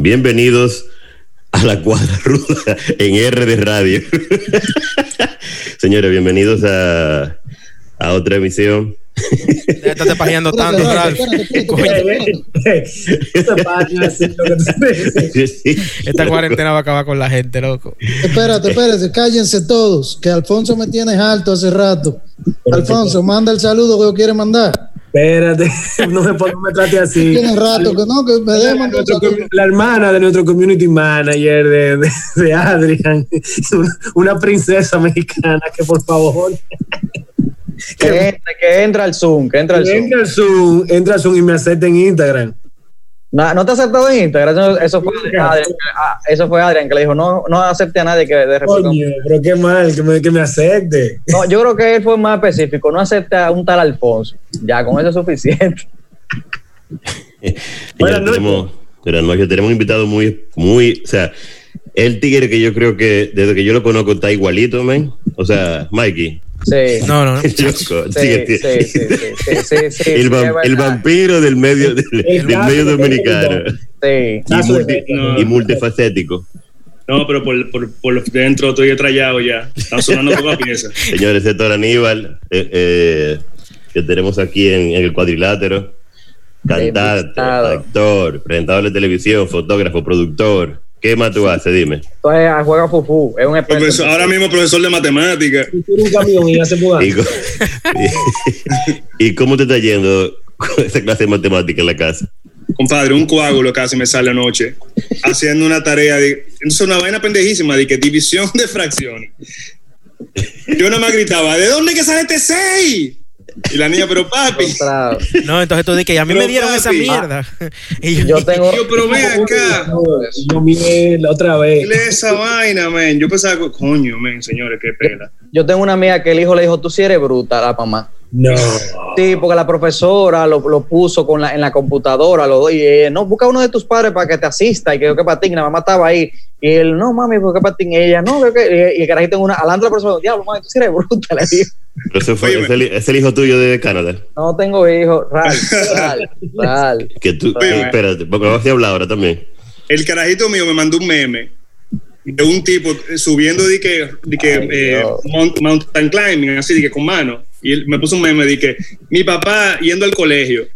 Bienvenidos a la cuadra ruda en R de Radio. Señores, bienvenidos a, a otra emisión. Ya estás pajeando tanto, Ralph. Esta cuarentena va a acabar con la gente, loco. Espérate, espérate, cállense todos, que Alfonso me tiene alto hace rato. Alfonso, manda el saludo que yo quiere mandar. Espérate, no me, no me trate así. Tiene rato que no, que me La, dejan. nuestro com- la hermana de nuestro community manager de, de, de Adrian, una, princesa mexicana que por favor Que entre, que entra al Zoom, que entra al Zoom. entra al Zoom, entra al Zoom y me acepta en Instagram. No, no te ha aceptado en Instagram. Eso, eso fue Adrián, ah, eso fue Adrián que le dijo, no, no acepte a nadie que de República Coño, pero qué mal que me, que me acepte. No, yo creo que él fue más específico, no acepta a un tal Alfonso. Ya, con eso es suficiente. Buenas noches, tenemos un invitado muy, muy, o sea, el tigre que yo creo que desde que yo lo conozco está igualito, man. O sea, Mikey. Sí. No, no, no. Sí, Loco, tigre, sí, sí, sí, sí, sí, sí, el, vampiro del medio del, medio dominicano Sí. y, multi- No. y multifacético. No, pero por, por, por dentro estoy estrellado ya. Están sonando pocas piezas. Señores, Héctor Aníbal, eh, eh, que tenemos aquí en, en el cuadrilátero, cantante, actor, presentador de televisión, fotógrafo, productor. ¿Qué más tú haces? Dime. Entonces ah, juega Fufu, es un experto. Profesor- ahora mismo profesor de matemáticas. Tiene un camión y. ¿Y, cómo te está yendo con esa clase de matemática en la casa? Compadre, un coágulo casi me sale anoche haciendo una tarea de. Es una vaina pendejísima de que división de fracciones. Yo nada más gritaba, ¿de dónde que sale este 6? Y la niña, pero papi. No, entonces tú dices que a mí Pero, me dieron esa mierda. Y yo, Yo tengo. Yo, pero ven acá. Yo miel otra vez. Lee esa vaina, men. Yo pensaba, que, coño, men, señores, qué pela. Yo tengo una amiga que el hijo le dijo, tú sí eres bruta, la mamá. No. Sí, porque la profesora lo, lo puso con la, en la computadora, lo, y eh, no, busca uno de tus padres para que te asista y que yo que patín, la mamá estaba ahí, y él, no mami, porque patín, y ella, no, que, que- y el carajito en una, alando la profesora, diablo, mami, tú sí eres bruta, le digo, Pero ese fue, Oye, es, el, es el hijo tuyo de Canadá. no tengo real. Que tú, Oye, eh, espérate, porque vas a hablar ahora también. El carajito mío me mandó un meme de un tipo subiendo de que, de que Ay, eh, mount- mountain climbing, así de que con mano. Y él me puso un meme de que mi papá yendo al colegio.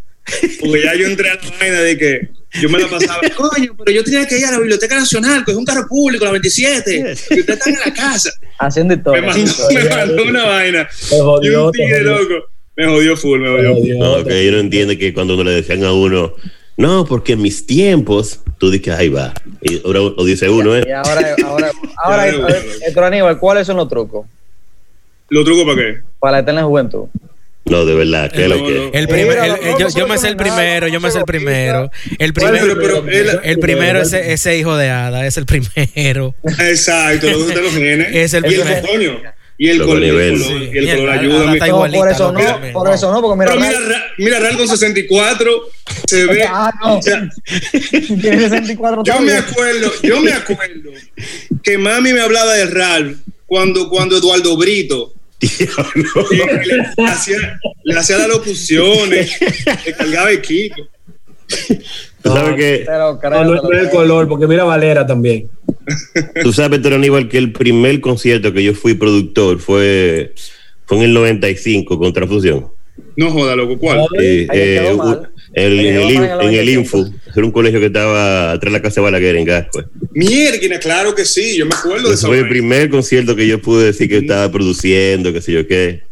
Porque ya yo entré a la vaina de que yo me la pasaba, coño, pero yo tenía que ir a la Biblioteca Nacional, que es un carro público, la 27, y ustedes están en la casa. Haciendo Me historia. mandó, me mandó una vaina. Y jodió, un te tigre loco. Me jodió full, me jodió. jodió, No, que uno entiende que cuando uno le decían a uno, no, porque en mis tiempos, tú dices, ahí va. Y ahora lo dice uno, Y ¿eh? ahora, ahora, ahora, ya. Héctor Aníbal, ¿cuáles son los trucos ¿Lo truco para qué? para la eterna juventud? No, de verdad, ¿qué es lo que? el primer, Mira, el- no, el- no, yo, me sé el primero, yo me sé el primero. El primero, pero- pero él- el primero es ese, ese hijo de Ada, es el primero. Exacto, los de los genes. Es el primero. Y el, color, y el nivel. color, Sí. y el color ayuda. Está igualita, por eso no, por eso no, porque mira, Pero mira, Ra- mira, Real con 64 se ve. Ah, no. o sea, tiene 64 yo me acuerdo, yo me acuerdo que mami me hablaba de Ralph cuando, cuando Eduardo Brito Le, hacía, le hacía las locuciones, le cargaba equipo. Tú sabes que, creo, No, no el color, porque mira Valera también. tú sabes, Héctor Aníbal, que el primer concierto que yo fui productor fue, fue en el 95 con Transfusión. No joda, loco, ¿cuál? Eh, eh. El- en, el, en el en el 95. Info, era un colegio que estaba atrás de la casa de Balaguer en Gascue. Mierda, claro que sí, yo me acuerdo de esa fue el primer concierto que yo pude decir que estaba produciendo, qué sé yo qué.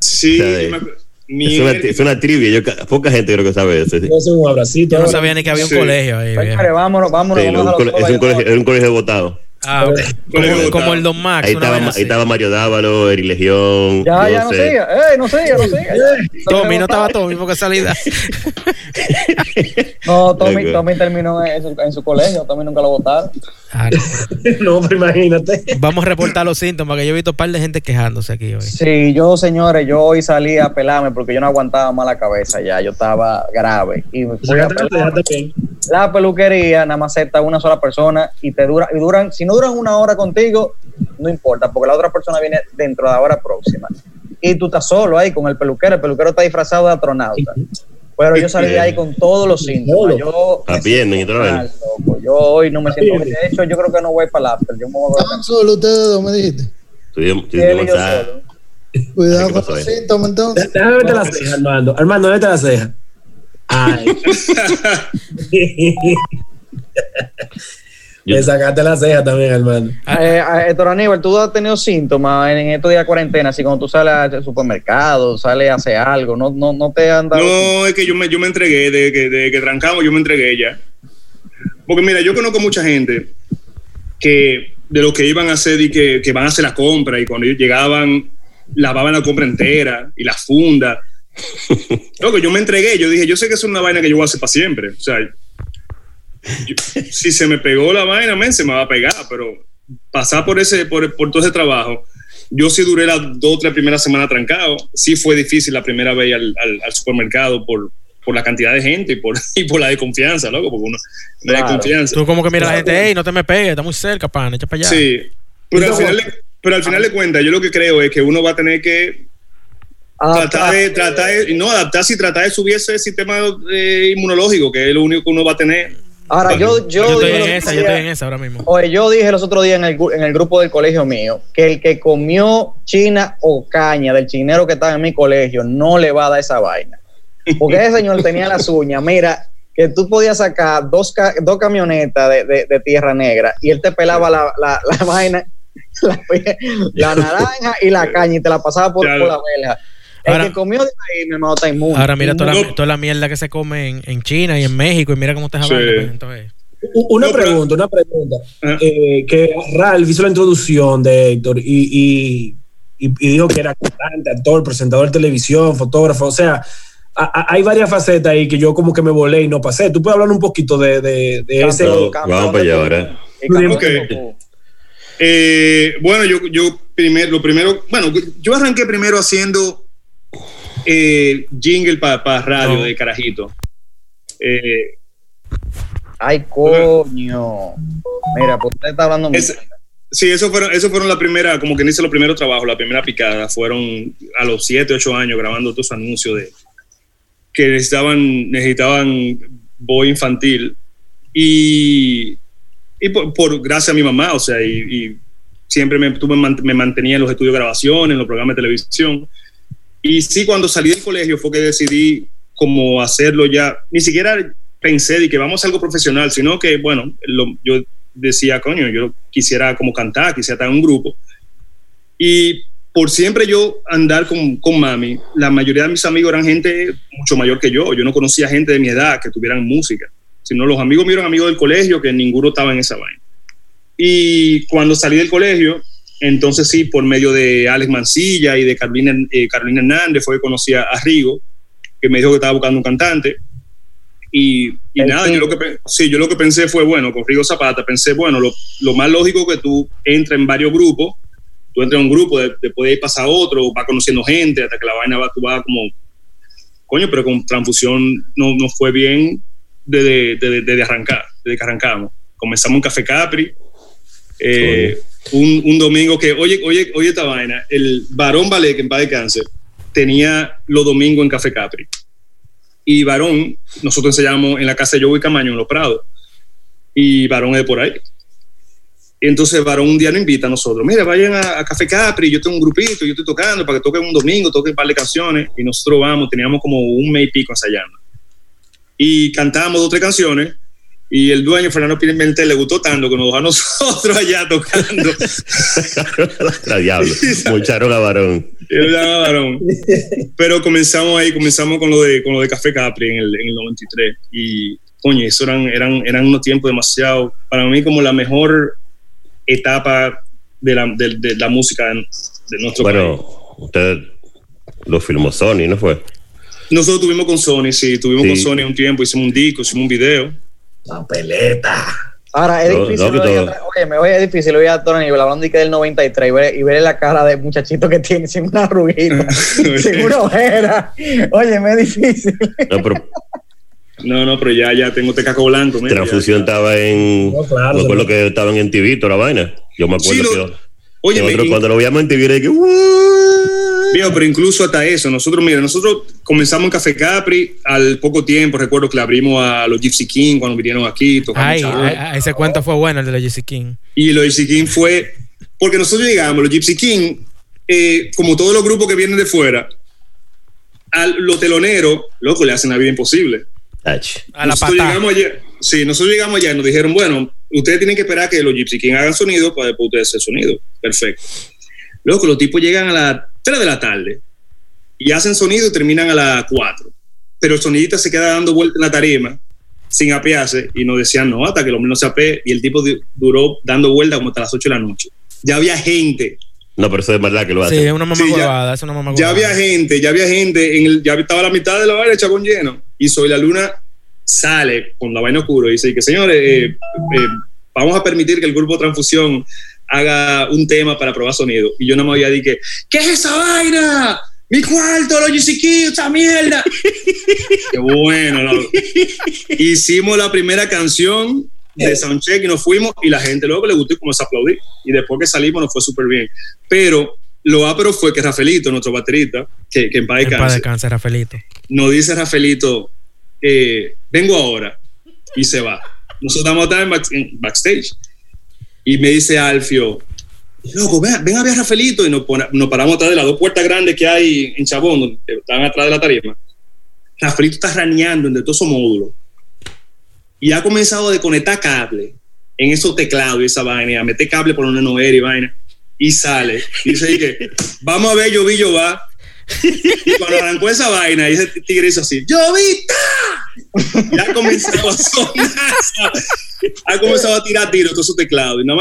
Sí, yo me acuerdo. Es una, es una trivia, yo, poca gente creo que sabe eso. sí. Yo soy un abracito. Yo no sabía ni que había un Sí. colegio ahí. Viejo. vámonos, vámonos, Sí, un cole- es un colegio, era un colegio votado. Ah, como, el Don Max. Ahí estaba, ahí Mario Dávalo, Eri Legión. Ya, ya no siga, ey, no siga, no siga. Tommy, no estaba Tommy porque salida. No, Tommy. Tommy terminó en su, en su colegio, Tommy nunca lo votaron. Ah, no. No, pero imagínate. Vamos a reportar los síntomas, que yo he visto un par de gente quejándose aquí hoy. Sí, yo, señores, yo hoy salí a pelarme porque yo no aguantaba más la cabeza ya, yo estaba grave. Y me fui a. La peluquería nada más acepta una sola persona y te dura, y duran, si no duran una hora contigo, no importa, porque la otra persona viene dentro de la hora próxima. Y tú estás solo ahí con el peluquero, el peluquero está disfrazado de astronauta. Pero yo salí ahí con todos los síntomas. Yo A pierna y toda la vaina. Ah, loco, Yo hoy no me siento bien. De hecho, yo creo que no voy para la after. Yo me voy a solos ustedes dos, me dijiste. Solo. Cuidado ¿Qué con los síntomas entonces. Déjame verte la ceja, Armando. Armando, vete la ceja. Ay. Le sacaste la ceja también, Armando. Eh, eh, Héctor Aníbal, ¿tú has tenido síntomas en estos días de cuarentena? Así cuando tú sales al supermercado, sales a hacer algo, ¿no, no, no te han dado? No, es que yo me, yo me entregué, de que, de que trancamos, yo me entregué ya. Porque mira, yo conozco mucha gente que de lo que iban a hacer y que, que van a hacer la compra y cuando ellos llegaban, lavaban la compra entera y la funda. Loco, yo me entregué, yo dije, yo sé que es una vaina que yo voy a hacer para siempre. O sea, yo- si se me pegó la vaina, men, se me va a pegar, pero pasar por ese, por, por todo ese trabajo, yo sí duré las dos o tres primeras semanas trancado. Sí fue difícil la primera vez al, al- al supermercado por, por la cantidad de gente y por, y por la desconfianza, loco, porque uno no hay Claro. confianza. Tú como que mira a la gente, hey, no te me pegues, está muy cerca, pan, echa para allá. Sí, pero al, final de, pero al final de cuentas, yo lo que creo es que uno va a tener que Ah, tratar de, tratar de- no, adaptarse y tratar de subir ese sistema eh, inmunológico, que es lo único que uno va a tener. Ahora, yo, yo, Yo estoy en esa, yo estoy en esa ahora mismo. Oye, yo dije los otros días en el, en el grupo del colegio mío que el que comió china o caña del chinero que estaba en mi colegio no le va a dar esa vaina. Porque ese señor tenía las uñas, mira, que tú podías sacar dos, ca- dos camionetas de, de- de tierra negra y él te pelaba la, la- la vaina, la, la naranja y la caña y te la pasaba por, Claro. por la verja. El Ahora- que comió de ahí, mi hermano, está inmune. Ahora mira toda la, No. toda la mierda que se come en, en China y en México y mira cómo te Sí. vaina, pues, entonces. Una No, pero- pregunta, una pregunta. Ajá. Eh, que Ralph hizo la introducción de Héctor y, y, y- y dijo que era cantante, actor, presentador de televisión, fotógrafo. O sea, a- a- hay varias facetas ahí que yo como que me volé y no pasé. ¿Tú puedes hablar un poquito de, de, de ese? Campeón vamos para allá ahora. Eh, bueno, yo, yo primero, lo primero, bueno, yo arranqué primero haciendo eh, jingle para radio No. de carajito. Eh, Ay, coño. Mira, pues usted está hablando Es- Sí, eso fueron, eso fueron la primera, como que dice los primeros trabajos, la primera picada. Fueron a los 7, 8 años grabando todos esos anuncios de que necesitaban, necesitaban voz infantil. Y, y por, por- gracias a mi mamá, o sea, y, y siempre me, tú me, mant- me mantenía en los estudios de grabación, en los programas de televisión. Y sí, cuando salí del colegio fue que decidí como hacerlo ya, ni siquiera pensé de que vamos a algo profesional, sino que, bueno, lo- yo decía, coño, yo quisiera como cantar, quisiera estar en un grupo. Y por siempre yo andar con, con mami, la mayoría de mis amigos eran gente mucho mayor que yo. Yo no conocía gente de mi edad que tuvieran música, sino los amigos míos eran amigos del colegio que ninguno estaba en esa vaina. Y cuando salí del colegio, entonces sí, por medio de Alex Mancilla y de Carolina, eh, Carolina Hernández, fue que conocí a, a Rigo, que me dijo que estaba buscando un cantante. Y, y nada, yo lo, que, sí, yo lo que pensé fue, bueno, con Rigo Zapata, pensé, bueno, lo, lo más lógico que tú entres en varios grupos, tú entras en un grupo, de- después de ahí pasa a otro, vas conociendo gente, hasta que la vaina va, tú vas como, coño, pero con transfusión no, no fue bien desde, desde, desde arrancar, desde que arrancamos. Comenzamos en Café Capri, eh, un, un domingo que, oye, oye, oye esta vaina, el varón Ballet, que en paz de cáncer, tenía los domingos en Café Capri. Y varón, nosotros ensayamos en la casa de Joey Camaño, en Los Prados. Y varón es de por ahí. Entonces varón un día nos invita a nosotros, mira, vayan a, a Café Capri, yo tengo un grupito, yo estoy tocando para que toquen un domingo, toquen un par de canciones. Y nosotros vamos, teníamos como un mes y pico ensayando. Y cantábamos dos tres canciones. Y el dueño, Fernando Pimentel, le gustó tanto que nos dejó a nosotros allá tocando. La diablo. Mucharon a varón. Llamaba varón. Pero comenzamos ahí, comenzamos con lo de, con lo de Café Capri en el, en el 93. Y, coño, eso eran, eran, eran unos tiempos demasiado, para mí, como la mejor etapa de la, de, de la música de, de nuestro país. Bueno, usted lo filmó Sony, ¿no fue? Nosotros tuvimos con Sony, sí, tuvimos Sí. con Sony un tiempo, hicimos un disco, hicimos un video. La peleta. Ahora, es No, difícil. no, oye, oye, me voy a difícil. Voy a Tony hablando de que del 93 y ver, y ver la cara de muchachito que tiene sin una arruguita, sin una ojera. Oye, me es difícil. No, pero No, no, pero ya, ya tengo este caco blanco. mira, Transfusión ya- estaba en. No, claro, me acuerdo que estaban en toda la vaina. Yo me acuerdo Sí, que Oye, Nosotros cuando lo veíamos en TV que. Viejo, pero incluso hasta eso, nosotros, mira, nosotros comenzamos en Café Capri, al poco tiempo, recuerdo que le abrimos a los Gypsy King cuando vinieron aquí, Ay, ay, ay, ese cuento fue bueno, el de la GC King. y los Gypsy King fue, porque nosotros llegamos, los Gypsy King, eh, como todos los grupos que vienen de fuera, a los teloneros, loco, le hacen la vida imposible. Ach. A la patada. llegamos allá, sí, nosotros llegamos allá y nos dijeron, bueno, ustedes tienen que esperar que los Gypsy King hagan sonido para después ustedes hacer sonido. Perfecto. Luego los tipos llegan a las 3 de la tarde y hacen sonido y terminan a las 4. Pero el sonidista se queda dando vueltas en la tarima sin apearse y nos decían no, hasta que el hombre no se apee y el tipo du- duró dando vueltas como hasta las 8 de la noche. Ya había gente, No, pero eso es verdad que lo Sí, hace. es una mamá Sí, ya- es una mamá ya huevada. había gente, ya había gente, en el, ya estaba la mitad de la vaina, el chabón lleno. Y Soy la Luna sale con la vaina oscura y dice que, señores, eh, eh, vamos a permitir que el grupo Transfusión haga un tema para probar sonido. Y yo no me había dicho, que, ¿qué es esa vaina? Mi cuarto, los GCQ, esa mierda. Qué bueno. Hicimos la primera canción de Soundcheck y nos fuimos y la gente luego le gustó y comenzó a aplaudir. Y después que salimos nos fue súper bien. Pero lo ápero fue que Rafaelito, nuestro baterista, que, que en paz descanse, Rafaelito. nos dice Rafaelito, eh, vengo ahora, y se va. Nosotros estamos acá en, back- en backstage, y me dice Alfio, loco, ven, ven a ver a Rafaelito, y nos, pone- nos paramos atrás de las dos puertas grandes que hay en Chabón, donde están atrás de la tarima. Rafaelito está raneando entre todos esos módulos, y ha comenzado a desconectar cable en esos teclados y esa vaina, a cable por donde no era y vaina, y sale, dice que, vamos a ver, yo vi, yo va, y cuando arrancó esa vaina, y ese tigre hizo así, ¡Llovita! Y ha comenzado a sonar, ha comenzado a tirar tiros todos sus teclados. Y No,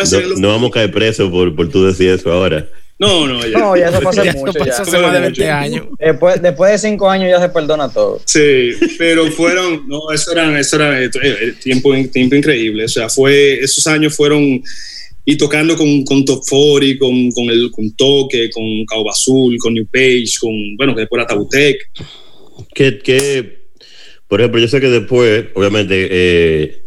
vamos a caer presos por, por tú decir eso ahora. no, no, ya. No, ya eso pasa Ya mucho. eso pasó Ya. hace más de 20 Mucho. años. Después, después de cinco años ya se perdona todo. Sí, pero fueron, no, eso era, eso era eh, eh, tiempo, tiempo increíble. O sea, fue, esos años fueron, y tocando con, con Top 40, con, con, el, con Toque, con Cauba Azul, con New Page, con, bueno, que después era Tabutec. Que, que, por ejemplo, yo sé que después, obviamente, eh,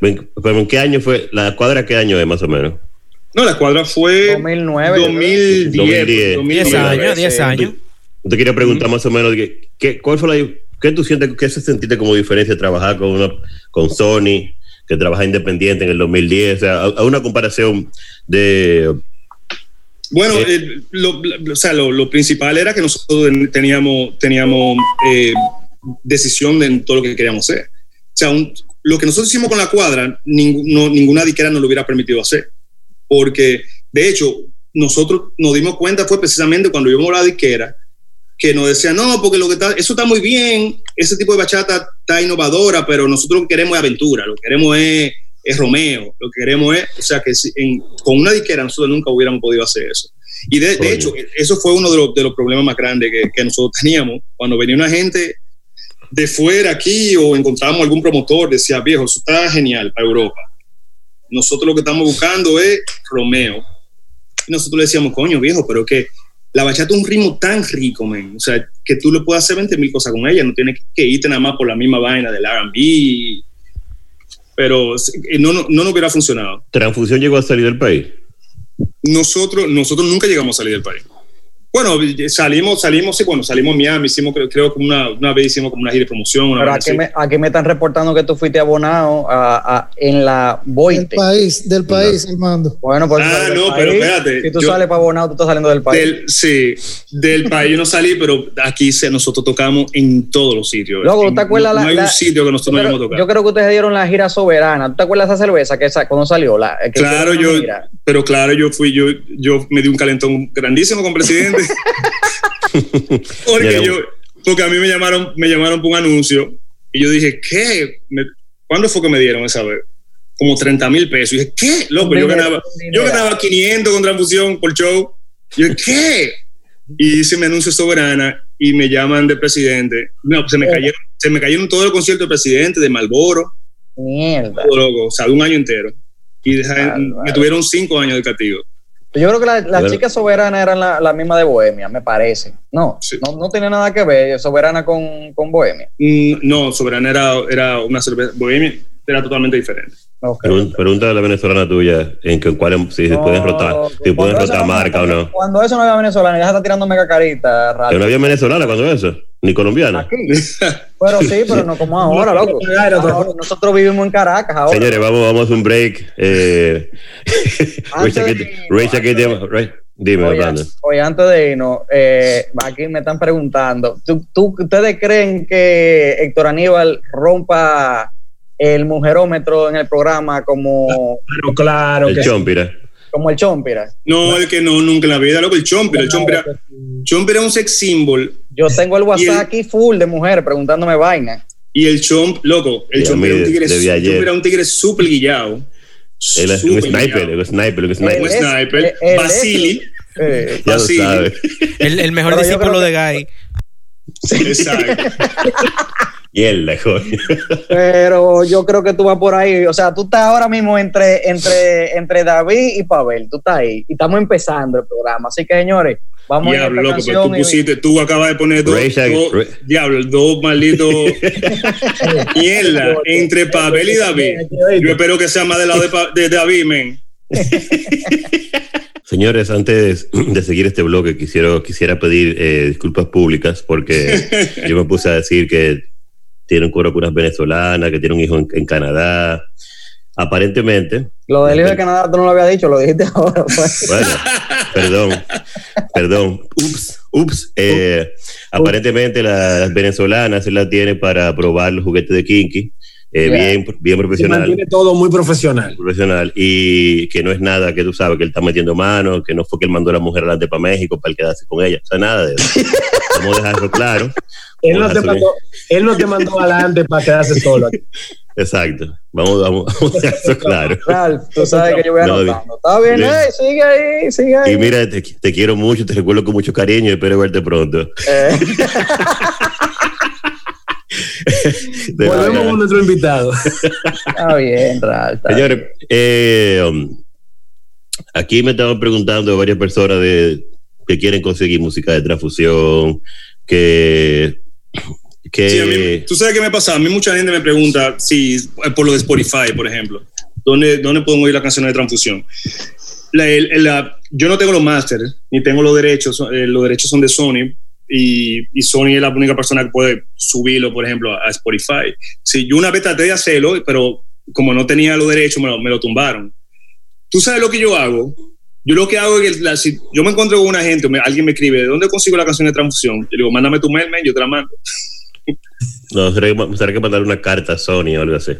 pero ¿en qué año fue? ¿La cuadra qué año es más o menos? No, la cuadra fue 2009, yo creo. 2010. 2010. 2010. 10 años, 10 sí. años. Te quería preguntar más o menos, ¿qué, qué, ¿cuál fue la, qué tú sientes, qué se sentiste como diferencia trabajar con, una, con Sony, que trabaja independiente en el 2010? O sea, a, a una comparación de... Bueno, Eh. eh, lo, lo- o sea, lo, lo principal era que nosotros teníamos, teníamos eh, decisión de en todo lo que queríamos hacer. O sea, un- lo que nosotros hicimos con la cuadra, no- ninguna disquera nos lo hubiera permitido hacer. Porque, de hecho, nosotros nos dimos cuenta fue precisamente cuando íbamos a la disquera que nos decían, no, porque lo que está, eso está muy bien, ese tipo de bachata está innovadora, pero nosotros lo que queremos es aventura, lo que queremos es, es Romeo, lo que queremos es, o sea, que si- en- con una disquera nosotros nunca hubiéramos podido hacer eso. Y de, hecho, eso fue uno de los, de los problemas más grandes que, que nosotros teníamos. Cuando venía una gente de fuera aquí o encontrábamos algún promotor, decía, viejo, eso está genial para Europa. Nosotros lo que estamos buscando es Romeo. Y nosotros le decíamos, coño, viejo, pero que la bachata es un ritmo tan rico, man. O sea, que tú le puedes hacer 20 mil cosas con ella, no tienes que irte nada más por la misma vaina del RB. Pero eh, no, no, no nos hubiera funcionado. ¿Transfusión llegó a salir del país? Nosotros, nosotros nunca llegamos a salir del país. Bueno, salimos, salimos, sí, bueno, salimos a Miami, hicimos, creo, creo que una, una vez hicimos como una gira de promoción. Una Pero aquí me, aquí me están reportando que tú fuiste abonado a, a- en la Del Boite. país, del país, Armando. Bueno, pues Ah, del no, pero espérate, Si tú yo- sales para abonado, tú estás saliendo del país. Del, sí, del país yo no salí, pero aquí se, nosotros tocamos en todos los sitios. Luego, ¿te acuerdas no, la- no hay la- un sitio que nosotros no hayamos tocado. yo creo que ustedes dieron la gira soberana. ¿Tú te acuerdas de esa cerveza que esa, cuando salió? La, que Claro, yo? Pero claro, yo fui, yo, yo me di un calentón grandísimo con presidente. porque yo, porque a mí me llamaron, me llamaron por un anuncio y yo dije, ¿qué? Me- ¿Cuándo fue que me dieron esa vez? Como 30 mil pesos. Y dije, ¿qué? Loco, yo ganaba, yo ganaba 500 con transfusión por show. Y yo, ¿qué? Y hice mi anuncio soberana y me llaman de presidente. No, se me cayeron, se me cayeron todos los conciertos del presidente, de Malboro, Mierda. todo loco, o sea, de un año entero. Y deja- Bárbaro. me tuvieron cinco años de castigo. Yo creo que la- las Bueno. chicas soberanas eran la, la misma de Bohemia, me parece. No, Sí. no, no tenía nada que ver soberana con, con Bohemia. Mm, No, Soberana era, era una cerveza. Bohemia, era totalmente diferente. Pregunta a la venezolana tuya en que, cuál, si se pueden rotar, si pueden rotar no- marca o no. Cuando eso no era venezolano, ya se está tirando mega carita. rato. Pero no había venezolana cuando eso, ni colombiana. Aquí. Pero sí, pero no como ahora, loco. Ahora, nosotros vivimos en Caracas ahora. Señores, vamos, vamos a un break. Eh, Rachel, de ¿qué- irnos, Rachel, ¿qué te- Ra- Dime, Oye, Orlando. oye, antes de irnos, eh, aquí me están preguntando, ¿tú, tú- ustedes creen que Héctor Aníbal rompa el mujerómetro en el programa como, Pero claro El que sí. chompira. Como el Chompira? No, el que no, nunca en la vida, loco, el Chompira. El Chompira, Chompira es un sex symbol Yo tengo el el- WhatsApp aquí full de mujeres preguntándome vaina. y el Chomp, loco, el Y a Chompira mí es un tigre, el es un tigre súper guillado. Él es un sniper, guillado. un sniper, Él sniper. Un es- sniper. Basili. eh, Ya lo Basili. sabe. El, el mejor Pero discípulo creo de que- Guy. Exacto. Mierda, coño. pero yo creo que tú vas por ahí. O sea, tú estás ahora mismo entre, entre, entre David y Pavel. Tú estás ahí. Y estamos empezando el programa. Así que, señores, vamos a ir a Diablo, esta loco, pero tú y- pusiste, tú acabas de poner dos, dos- diablo, dos malditos mierda entre Pavel y David. Yo espero que sea más del lado de, Pa- de David, men. Señores, antes de seguir este bloque, quisiera, quisiera pedir eh, disculpas públicas porque yo me puse a decir que tiene un coro con unas venezolanas, que tiene un hijo en, en Canadá. Aparentemente, Lo del hijo de Canadá tú no lo habías dicho, lo dijiste ahora. pues. bueno, perdón, perdón, ups, ups. Eh, aparentemente la- las venezolanas él la tiene para probar los juguetes de Kinky, eh, Ya. bien, bien Se profesional. mantiene todo muy profesional. profesional y que no es nada que tú sabes que él está metiendo mano, que no fue que él mandó a la mujer adelante para México para quedarse con ella, o sea, nada de eso. Vamos a dejar eso claro. Él no, a te mandó, él no te mandó adelante para quedarse solo aquí. bien. Exacto. Vamos, vamos, vamos a dejar eso claro. Tú sabes que yo voy No, anotando. Está bien, eh, sigue ahí, sigue ahí. Y mira, te, te quiero mucho, te recuerdo con mucho cariño y espero verte pronto. Eh, Volvemos con nuestro invitado. está bien, está Señores, eh, um, aquí me estaban preguntando varias personas de que quieren conseguir música de transfusión, que, que Sí, a mí- tú sabes qué me pasa. A mí mucha gente me pregunta si eh, por lo de Spotify, por ejemplo, ¿dónde, dónde puedo oír las canciones de transfusión? La- la- yo no tengo los masters ni tengo los derechos. eh, los derechos son de Sony y, y Sony es la única persona que puede subirlo, por ejemplo, a, Spotify. Sí, yo una vez traté de hacerlo, pero como no tenía los derechos, me lo, me lo tumbaron. ¿Tú sabes lo que yo hago? Yo lo que hago es que la- si yo me encuentro con una gente, me- alguien me escribe, ¿de dónde consigo la canción de transfusión? Yo digo, mándame tu mail, man, yo te la mando. no, será, que- que mandar una carta a Sony o algo así.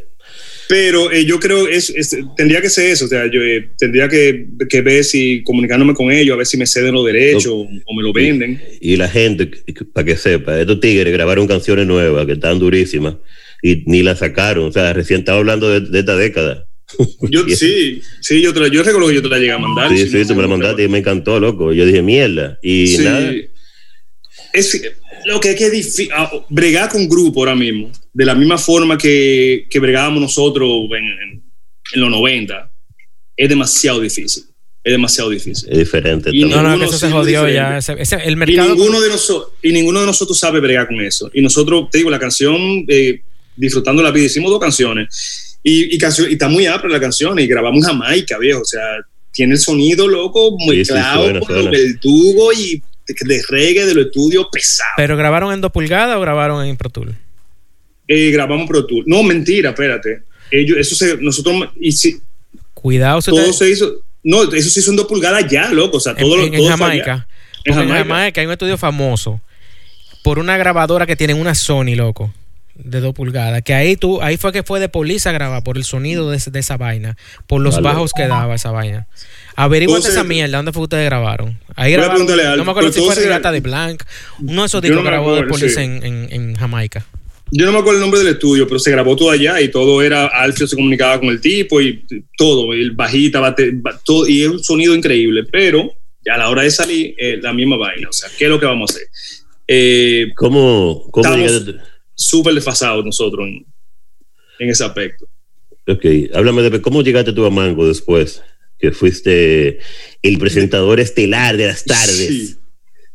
Pero eh, yo creo es, es- tendría que ser eso, o sea, yo eh, tendría que, que ver si comunicándome con ellos, a ver si me ceden los derechos o, o me lo venden. Y la gente, para que sepa, estos tigres grabaron canciones nuevas que están durísimas y ni las sacaron. O sea, recién estaba hablando de, de esta década. Yo sí, sí, yo, te la, yo recuerdo que yo te la llegué a mandar. Sí, si sí, no- tú me la mandaste y me encantó, loco. Yo dije, mierda. Y Sí. nada. Es lo que es que es difícil, bregar con grupo ahora mismo, de la misma forma que, que bregábamos nosotros en, en- en los 90, es demasiado difícil. Es demasiado difícil. Es diferente. Y No, no, que eso se sí, jodió muy ya. Ese- ese- el Y mercado. ninguno, de nosotros, y ninguno de nosotros sabe bregar con eso. Y nosotros, te digo, la canción, eh, disfrutando la vida, hicimos dos canciones. Y, y, canción, y está muy apra la canción. Y grabamos Jamaica, viejo. O sea, tiene el sonido loco, Sí, sí, suena, con suena. lo verdugo y de, de reggae, de los estudios pesado. ¿Pero grabaron en 2 pulgadas o grabaron en Pro Tool? Eh, grabamos Pro Tour. No, mentira, espérate. Ellos, eso se, nosotros, y si, Cuidado todo se hizo, no, eso se hizo en dos pulgadas ya, loco. O sea, en, todo lo en- en todo allá. Jamaica. En en Jamaica. Hay un estudio famoso por una grabadora que tiene una Sony, loco, de 2 pulgadas. Que ahí tú, ahí fue que fue de Police a grabar por el sonido de, esa vaina, por los Vale. bajos que daba esa vaina. Averiguate Entonces- esa mierda, ¿dónde fue que ustedes grabaron? Ahí grabaron, preguntarle a no me acuerdo pero si fue Regata de Blanc, uno de esos discos no grabó de Police sí. en, en- en Jamaica. Yo no me acuerdo el nombre del estudio, pero se grabó todo allá y todo era, Alfio se comunicaba con el tipo y todo, el bajita, bate, todo, y es un sonido increíble, pero ya a la hora de salir, eh, la misma vaina, o sea, ¿qué es lo que vamos a hacer? Eh, ¿Cómo, cómo Estamos-? Súper desfasados nosotros en, en ese aspecto. Ok, háblame de cómo llegaste tú a Mango después, que fuiste el presentador estelar de las tardes. Sí.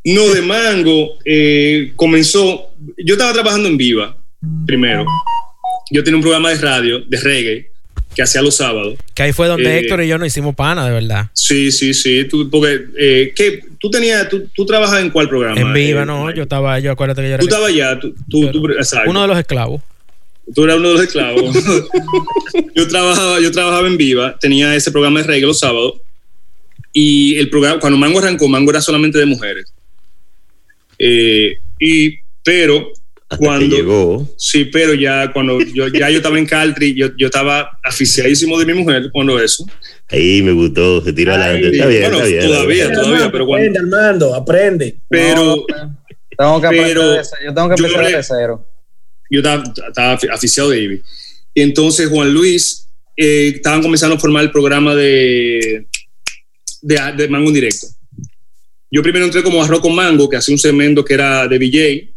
No, de Mango eh, comenzó. Yo estaba trabajando en Viva primero. yo tenía un programa de radio, de reggae, que hacía los sábados. Que ahí fue donde Eh, Héctor y yo nos hicimos pana, de verdad. Sí, sí, sí. Tú, porque, eh, ¿qué? ¿Tú tenías, tú, tú trabajas en cuál programa? En viva, Eh, no, yo estaba, yo acuérdate que yo era Tú estabas allá, tú, tú, tú- exacto. uno de los esclavos. Tú eras uno de los esclavos. yo, trabajaba, yo trabajaba en Viva, tenía ese programa de reggae los sábados. Y el programa, cuando Mango arrancó, Mango era solamente de mujeres. Eh, y, pero, Hasta cuando. llegó. Sí, pero ya cuando yo, ya yo estaba en Caltri, yo, yo estaba aficiadísimo de mi mujer cuando eso. Ahí me gustó, se tiró Ay, adelante. Está bien, bueno, está bien. todavía, está bien. todavía, pero cuando- Aprende, Armando, aprende. Pero Tengo que aprender pero de cero. Yo tengo que yo empezar de cero. Yo estaba, estaba afi- aficiado de Ivy. Y entonces Juan Luis, eh, estaban comenzando a formar el programa de, de, Mango en directo. Yo primero entré como arroz con mango, que hacía un segmento que era de BJ,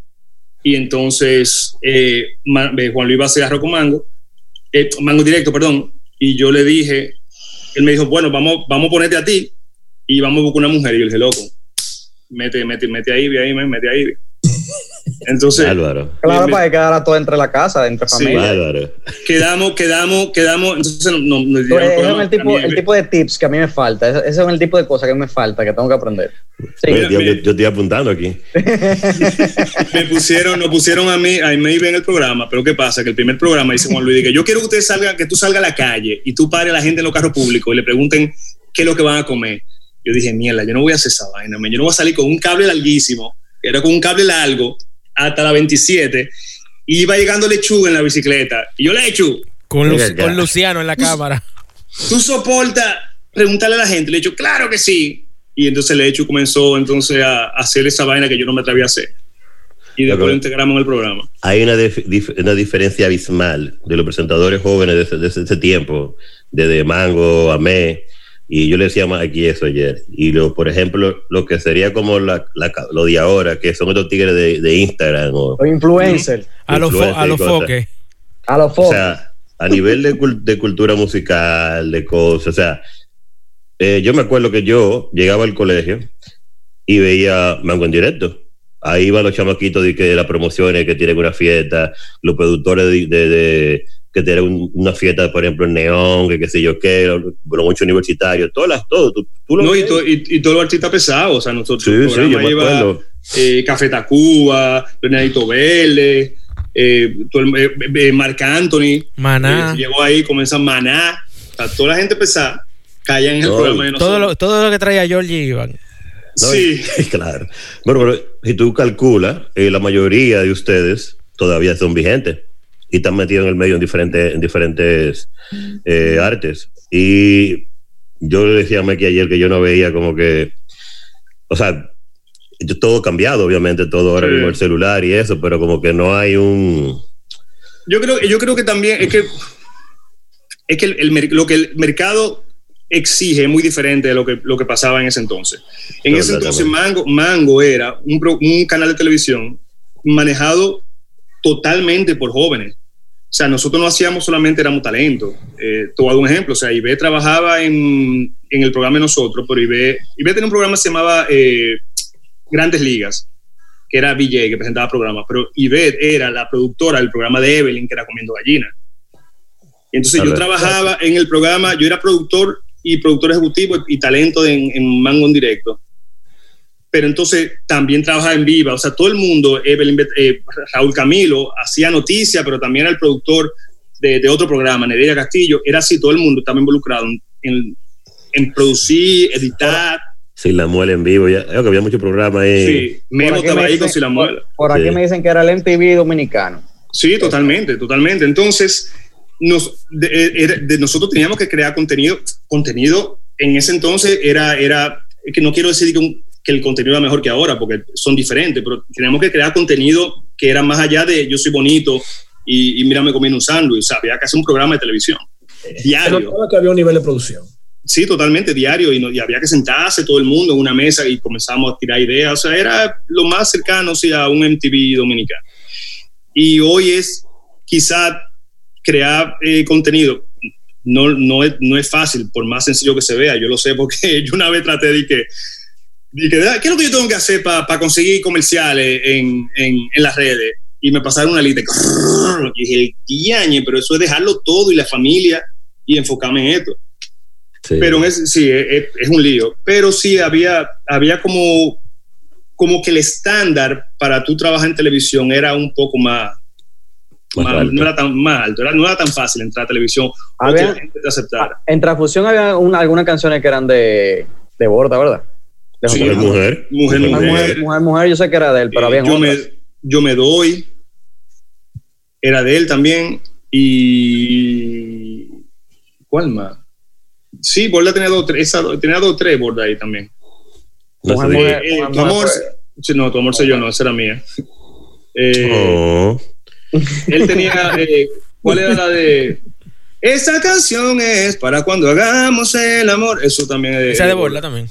y entonces eh, eh, Juan Luis iba a hacer arroz con mango, eh, mango directo, perdón, y yo le dije, él me dijo, bueno, vamos, vamos a ponerte a ti y vamos a buscar una mujer. Y yo le dije, loco, mete, mete, mete a Ivy ahí, mete a Ivy. Entonces, Bárbaro. Claro, me- para que quedara todo entre la casa, entre Sí. familia. Bárbaro. quedamos, quedamos, quedamos. Entonces no, no, dieron ese es el tipo, el tipo de tips que a mí me falta. Ese, ese es el tipo de cosas que me falta, que tengo que aprender. Sí. Yo, yo- yo estoy apuntando aquí. Me pusieron, nos pusieron a mí, a mí en el programa, pero ¿qué pasa? Que el primer programa dice Juan Luis, que yo quiero que ustedes salgan, que tú salgas a la calle y tú pares a la gente en los carros públicos y le pregunten qué es lo que van a comer. Yo dije, mierda, yo no voy a hacer esa vaina, man. yo no voy a salir con un cable larguísimo, era con un cable largo hasta la 27 y iba llegando lechuga en la bicicleta. Y yo, lechu, Con, Lu- con Luciano en la cámara. ¿tú soportas preguntarle a la gente? Le he dicho, claro que sí. Y entonces le he hecho comenzó entonces a, hacer esa vaina que yo no me atrevía a hacer. Y después Pero- lo integramos en el programa. Hay una, dif- una diferencia abismal de los presentadores jóvenes de ese, de ese- tiempo, desde Mango a Me, y yo le decía más aquí eso ayer. Y lo, por ejemplo, lo que sería como la, la lo de ahora, que son estos tigres de, de Instagram o, Los influencers, A los a los foques. a los O focos. sea, a nivel de, de cultura musical, de cosas, o sea, eh, yo me acuerdo que yo llegaba al colegio y veía Mango en directo. Ahí iban los chamaquitos de, que, de las promociones que tienen una fiesta, los productores de, de- de- que tienen un- una fiesta, por ejemplo, en Neón, que qué sé yo qué, bueno, muchos universitarios, todas las, todo. Tú, tú lo No, y, to- y, y todos los artistas pesados. O sea, nosotros Sí, el sí, yo me iba, acuerdo. eh, Café Tacuba, Leonardo Verde, eh, el- eh, eh, Marc Anthony. Maná. eh, llegó ahí, comienza Maná. O sea, toda la gente pesada caía en el No, programa de nosotros. Todo lo, todo lo que traía Georgie Iván. ¿no? Sí. Y- claro. Bueno, pero si tú calculas, eh, la mayoría de ustedes todavía son vigentes y están metidos en el medio en diferentes, en diferentes eh, artes. Y yo le decía a Meki ayer que yo no veía como que, o sea, yo- todo cambiado, obviamente, todo ahora Sí. mismo el celular y eso, pero como que no hay un... Yo creo, yo creo que también es que, es que el, lo que el mercado exige es muy diferente de lo que, lo que pasaba en ese entonces. En No, ese entonces. Mango, Mango era un, pro- un canal de televisión manejado totalmente por jóvenes. O sea, nosotros no hacíamos solamente éramos talento. Eh, te voy a dar un ejemplo. O sea, Ibe trabajaba en, en el programa de nosotros, pero Ibe, Ibe tenía un programa que se llamaba eh, Grandes Ligas, que era VJ, que presentaba programas, pero Ivette era la productora del programa de Evelyn, que era Comiendo Gallina. Y entonces yo trabajaba en el programa, yo era productor y productor ejecutivo y, y talento en, en Mango en Directo. Pero entonces también trabajaba en Viva, o sea, todo el mundo, Evelyn, Bet- eh, Raúl Camilo, hacía noticia, pero también era el productor de, de otro programa, Nereida Castillo, era así, todo el mundo estaba involucrado en, en, producir, editar. Sin la muela en vivo, ya, que había muchos programas ahí. Sí, Memo estaba ahí con Si la muela. Por aquí Sí. me dicen que era el MTV dominicano. Sí, totalmente, totalmente. Entonces, nos, de, eh, de nosotros teníamos que crear contenido. Contenido en ese entonces era, era que no quiero decir que, un- que el contenido era mejor que ahora, porque son diferentes, pero teníamos que crear contenido que era más allá de yo soy bonito y, y mírame comiendo un sándwich. O sea, había que hacer un programa de televisión Se diario. notaba que había un nivel de producción. Sí, totalmente diario y, no- y había que sentarse todo el mundo en una mesa y comenzamos a tirar ideas. O sea, era lo más cercano sí, a un MTV dominicano. Y hoy es quizá crear eh, contenido. No, no, es, no es fácil, por más sencillo que se vea. Yo lo sé porque yo una vez traté de que, que, "Ah, ¿qué es lo que yo tengo que hacer para conseguir comerciales en, en, en las redes? y me pasaron una lista. Y dije, el diañe, pero eso es dejarlo todo y la familia y enfocarme en esto. Sí. Pero es, sí, es, es un lío. Pero sí, había, había como, como que el estándar para tú trabajar en televisión era un poco más, Más más- alto. no era tan más alto, era- no era tan fácil entrar a televisión o Había- que la gente te aceptara. En Transfusión había una- algunas canciones que eran de, de Borda, ¿verdad? De Sí, Mujer, mujer. Mujer, Mujer, mujer, mujer, mujer, yo sé que era de él, pero Eh, había yo, me, yo me doy, era de él también, y ¿cuál más? Sí, Borda tenía dos, tres, esa, tenía dos, tres Borda ahí también. No Mujer, mujer, Eh, mujer, tu amor, no, tu amor soy yo, no, esa era mía. Eh, Oh. Él tenía, eh, ¿cuál era la de? Esa canción es para cuando hagamos el amor. Eso también es Esa de Borla también.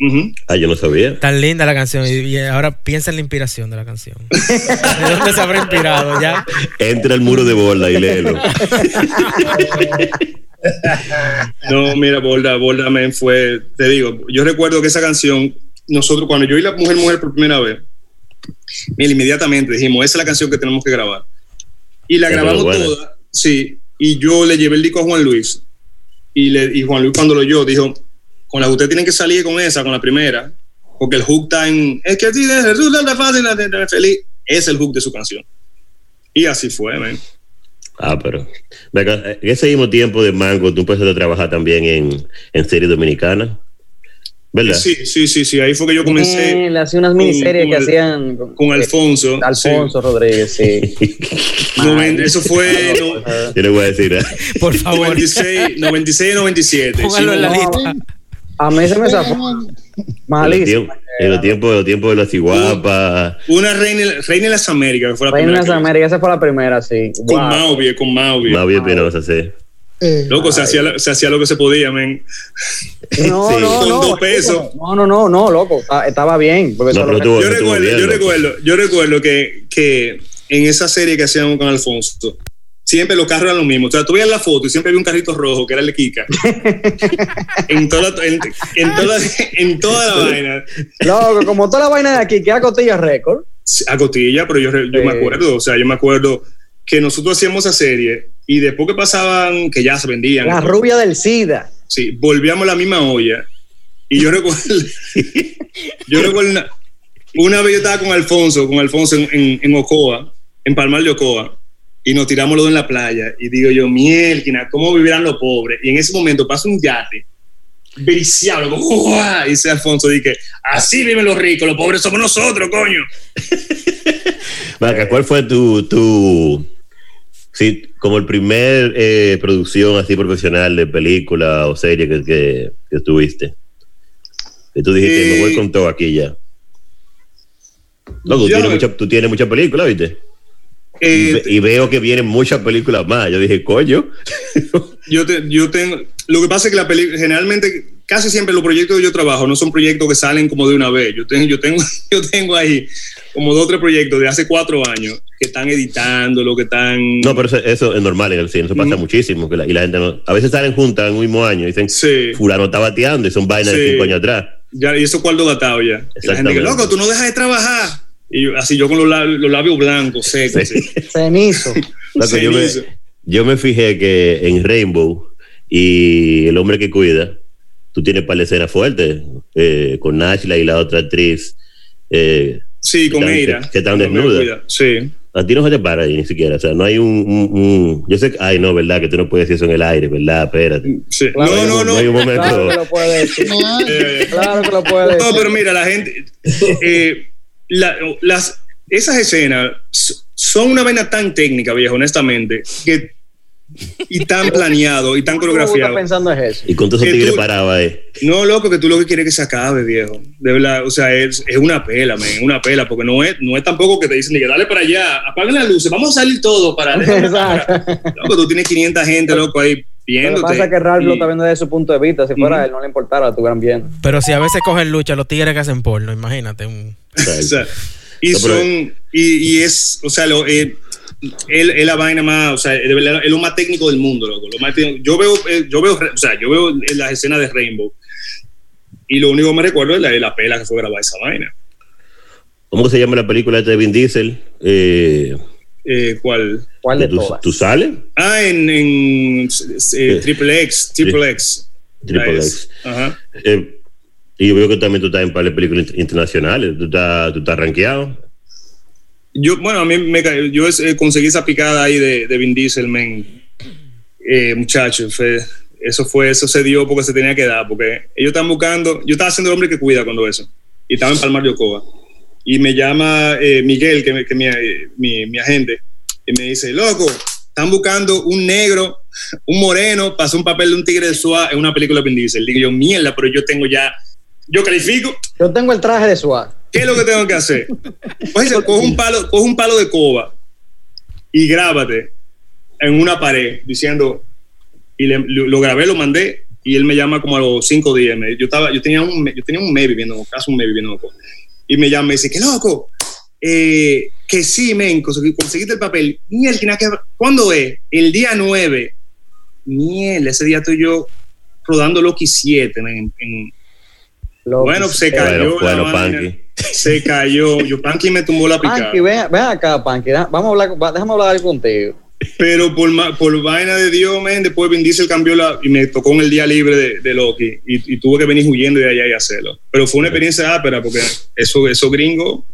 Ujú. Ah, yo no sabía. Tan linda la canción. Y, y ahora piensa en la inspiración de la canción. ¿De dónde se habrá inspirado ya? Entra al muro de bola y léelo. No, mira, Borda, Borda me fue, te digo, yo recuerdo que esa canción, nosotros cuando yo y la mujer mujer por primera vez, mira, inmediatamente dijimos, esa es la canción que tenemos que grabar. Y la pero grabamos toda, sí, y yo le llevé el disco a Juan Luis, y, le, y Juan Luis cuando lo oyó dijo, con la que ustedes tienen que salir con esa, con la primera, porque el hook está en, es que a ti te resulta fácil, feliz, es el hook de su canción. Y así fue, man. Ah, pero. Venga, en ese mismo tiempo de Mango, tú empezaste a trabajar también en, en series dominicanas. ¿Verdad? Sí, sí, sí, sí, ahí fue que yo comencé Eh, le hacía unas miniseries con que el- hacían con, con Alfonso. eh, Alfonso Rodríguez, sí. Noven- eso fue no, Yo le voy a decir. ¿eh? Por favor. 96, 96 97. Póngalo en la lista. A mí se me zafó. Malísimo. en los tiempos, los tiempos de las ciguapas. Una reina, reina de las Américas, que fue la Reina primera. de que hice. América, esa fue la primera, sí. Con Wow. Mauvie, con Mauvie. Bien penosa, sí. Eh, Loco, se hacía, se hacía lo que se podía, men. No, Sí. no, Con no. dos pesos. No, no, no, no, loco. ta- Estaba bien. No, Yo recuerdo, bien, yo recuerdo, yo recuerdo que, que en esa serie que hacíamos con Alfonso, siempre los carros eran los mismos. O sea, tú veías la foto y siempre había un carrito rojo que era el de Kika. en, toda, en, en toda, en toda la vaina. Loco, como toda la vaina de aquí, que a Cotilla Record. a cotilla, pero yo, yo Sí. me acuerdo, o sea, yo me acuerdo que nosotros hacíamos esa serie y después que pasaban, que ya se vendían, La rubia del SIDA. sí, volvíamos a la misma olla. Y yo recuerdo, yo recuerdo una, una vez yo estaba con Alfonso, con Alfonso en, en, en Ocoa, en Palmar de Ocoa, y nos tiramos los dos en la playa. Y digo yo, mielquina, ¿cómo vivirán los pobres? Y en ese momento pasa un yate, briciado, como, y dice Alfonso, dije, así viven los ricos, los pobres somos nosotros, coño. Vaca, ¿cuál fue tu, tu sí, como el primer eh, producción así profesional de película o serie que, que, que tuviste? Que tú dijiste, Eh, me voy con todo aquí ya. Loco, tú tienes, eh. mucha, tú tienes muchas películas, ¿viste? Y, Eh, y veo que vienen muchas películas más. Yo dije, coño. Yo, te- yo tengo. Lo que pasa es que la película, generalmente, casi siempre los proyectos que yo trabajo no son proyectos que salen como de una vez. Yo tengo, yo tengo, yo tengo ahí como dos o tres proyectos de hace cuatro años que están editando, lo que están. No, pero eso, eso es normal en el cine, eso pasa Mm. muchísimo. Que la- y la gente no- a veces salen juntas en un mismo año y dicen, Sí. fulano está bateando y son vainas de cinco años atrás. Ya, y eso cuarto datado ya. Y la gente que, loco, tú no dejas de trabajar. Y yo- así yo con los labios, los labios blancos, secos. Sí. Cenizo. Loco, yo, me, Cenizo. yo me fijé que en Rainbow y El hombre que cuida, tú tienes para la escena fuerte eh, con Nashla y la otra actriz. eh, Sí, con están- Eira. que están No desnudas. Sí. a ti no se te para ahí ni siquiera. O sea, no hay un, un- un- Yo sé que. Ay, no, ¿verdad? Que tú no puedes decir eso en el aire, ¿verdad? Espérate. sí. Claro, no, no, no hay un no. momento. Claro que lo puede decir. no, Eh, Claro que lo puede No, decir. pero mira, la gente. eh, la- las, esas escenas son una vaina tan técnica, viejo, honestamente, que, y tan planeado y tan ¿Cómo tú estás coreografiado. pensando es eso? Y con todos esos Que tigres tú- parados ahí. No, loco, que tú lo que quieres es que se acabe, viejo. De verdad, o sea, es, es una pela, man, una pela, porque no es, no es tampoco que te dicen, que dale para allá, apaguen las luces, vamos a salir todos para. Exacto. Loco, tú tienes 500 gente, loco, ahí Lo que viéndote. pasa es que Ralph lo está viendo desde su punto de vista. Si fuera él, no le importara, lo estuvieran viendo. Pero si a veces cogen lucha los tigres que hacen porno, imagínate. un- O sea, O sea, y pero- son, y, y es, o sea, lo, eh, él es la vaina más, o sea, de verdad, es lo más técnico del mundo, loco. Lo más técnico. yo veo, eh, yo veo, o sea, yo veo en las escenas de Rainbow y lo único que me recuerdo es la, la pela que fue grabar esa vaina. ¿Cómo se llama la película esta de Vin Diesel? Eh, Eh, ¿Cuál? ¿Cuál de ¿tú, todas? tú sales? Ah, en, en eh, Triple X, Triple X. Triple X. Ajá. Y yo veo que también tú estás en de películas int- internacionales. Tú estás, tú estás rankeado. Yo, bueno, a mí me yo eh, conseguí esa picada ahí de, de Vin Diesel, men. Eh, muchachos, eso fue, eso se dio porque se tenía que dar, porque ellos están buscando, yo estaba haciendo el hombre que cuida cuando eso, y estaba en Palmar de y me llama eh, Miguel, que, me- que mi, eh, mi, mi agente, y me dice, loco, están buscando un negro, un moreno, pasó un papel de un tigre de SWAT en una película de Vin Diesel. Digo yo, mierda, pero yo tengo ya, yo califico, Yo tengo el traje de SWAT. ¿Qué es lo que tengo que hacer? Coge, coge un palo, coge un palo de coba y grábate en una pared diciendo, y le- lo, grabé, lo mandé, y él me llama como a los cinco días. me- yo, estaba, yo, tenía un, yo tenía un mes viviendo, casi un mes viviendo. Y me llama y dice, qué loco, eh, que sí, men, conseguiste el papel. Que- ¿cuándo es? El día 9. Mierda, ese día estoy yo rodando Loki 7, men, en- Lo Bueno, se cayó. Bueno, la se cayó. Yo, Panky me tumbó la picada. Panky, ven, ven acá, Panky. Vamos a hablar, va- déjame hablar contigo. Pero por, por vaina de Dios, men, después Vin Diesel cambió la. Y me tocó en el día libre de, de Loki. Y, y tuve que venir huyendo de allá y hacerlo. Pero fue una experiencia ápera porque eso, esos gringos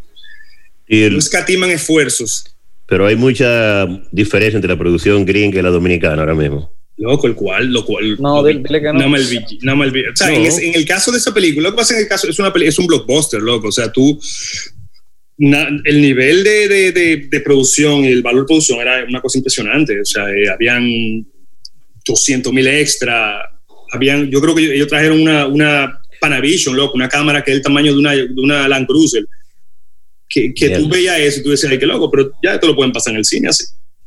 Y el- no escatiman esfuerzos. pero hay mucha diferencia entre la producción gringa y la dominicana ahora mismo. Loco, el cual, lo cual. No, dile- dile que no. Bill- nada más el bill. O sea, en, No. es- en el caso de esa película, lo que pasa en el caso es una peli- es un blockbuster, loco. O sea, tú. na- el nivel de, de, de, de producción y el valor de producción era una cosa impresionante. O sea, eh, habían 200 mil extra. Habían, yo creo que ellos trajeron una, una Panavision, loco, una cámara que es el tamaño de una, de una Land Cruiser. Que, que tú veías eso y tú decías, ay, qué loco, pero ya esto lo pueden pasar en el cine así.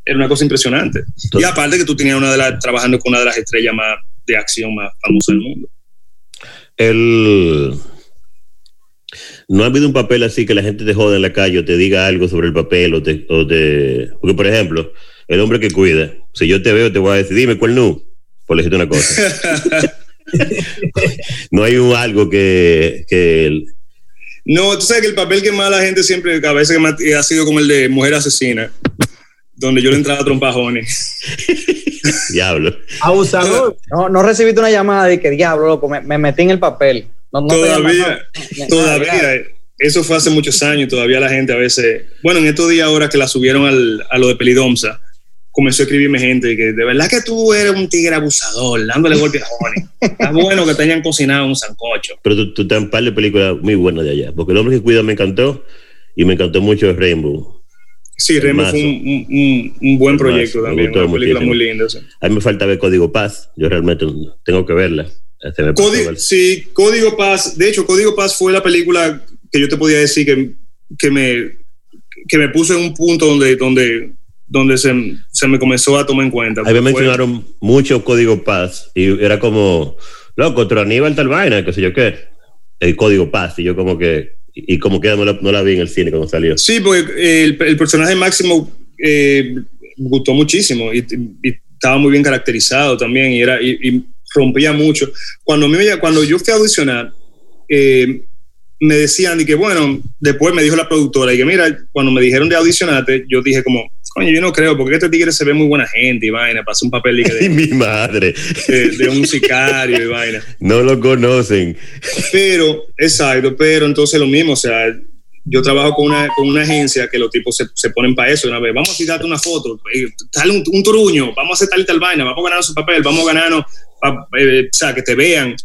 Era una cosa impresionante. Y aparte que tú tenías una de las, trabajando con una de las estrellas más de acción más famosas del mundo. El... No ha habido un papel así que la gente te joda en la calle o te diga algo sobre el papel o te, o te- Porque, por ejemplo, el hombre que cuida, si yo te veo, te voy a decir, dime cuál no, por decirte una cosa. no hay un algo que... que No, tú sabes que el papel que más la gente siempre, a veces que más ha sido como el de mujer asesina, donde yo le entraba a trompajones. diablo. Abusador. No, no recibiste una llamada de que diablo, loco, me, me metí en el papel. No, no te todavía, todavía, eso fue hace muchos años, todavía la gente a veces, bueno, en estos días ahora que la subieron al, a lo de Pelidomsa, comenzó a escribirme gente que de verdad que tú eres un tigre abusador, dándole golpes a jóvenes. Está bueno que te hayan cocinado un sancocho. Pero tú, tú te un par de películas muy buenas de allá. Porque el hombre que cuida me encantó y me encantó mucho Rainbow. Sí, Remo fue un, un- un- buen proyecto Mazo, me también, una película muy linda. sí. A mí me falta ver Código Paz. Yo realmente tengo que verla. Pasó Código, sí, Código Paz. De hecho, Código Paz fue la película que yo te podía decir que, que, me, que me puso en un punto donde, donde, donde se, se me comenzó a tomar en cuenta. A mí me mencionaron mucho Código Paz y era como, loco, otro Aníbal tal vaina, qué sé yo qué. El Código Paz. Y yo como que, y y como que no la, no la vi en el cine cuando salió. Sí, porque el, el personaje máximo eh, gustó muchísimo y, y estaba muy bien caracterizado también y, era, y, rompía mucho. Cuando, me- cuando yo fui a audicionar, eh, me decían y que bueno, después me dijo la productora y que mira, cuando me dijeron de audicionarte, yo dije como, coño, yo no creo, porque este tigre se ve muy buena gente y vaina, pasa un papel de, mi madre. de- de un sicario y vaina. No lo conocen. Pero, exacto, pero entonces lo mismo, o sea, yo trabajo con una, con una agencia que los tipos se, se ponen para eso, una vez, vamos a citarte una foto, eh, dale un, un turuño, vamos a hacer tal y tal vaina, vamos a ganar su papel, vamos a ganarnos, pa- eh, o sea, que te vean.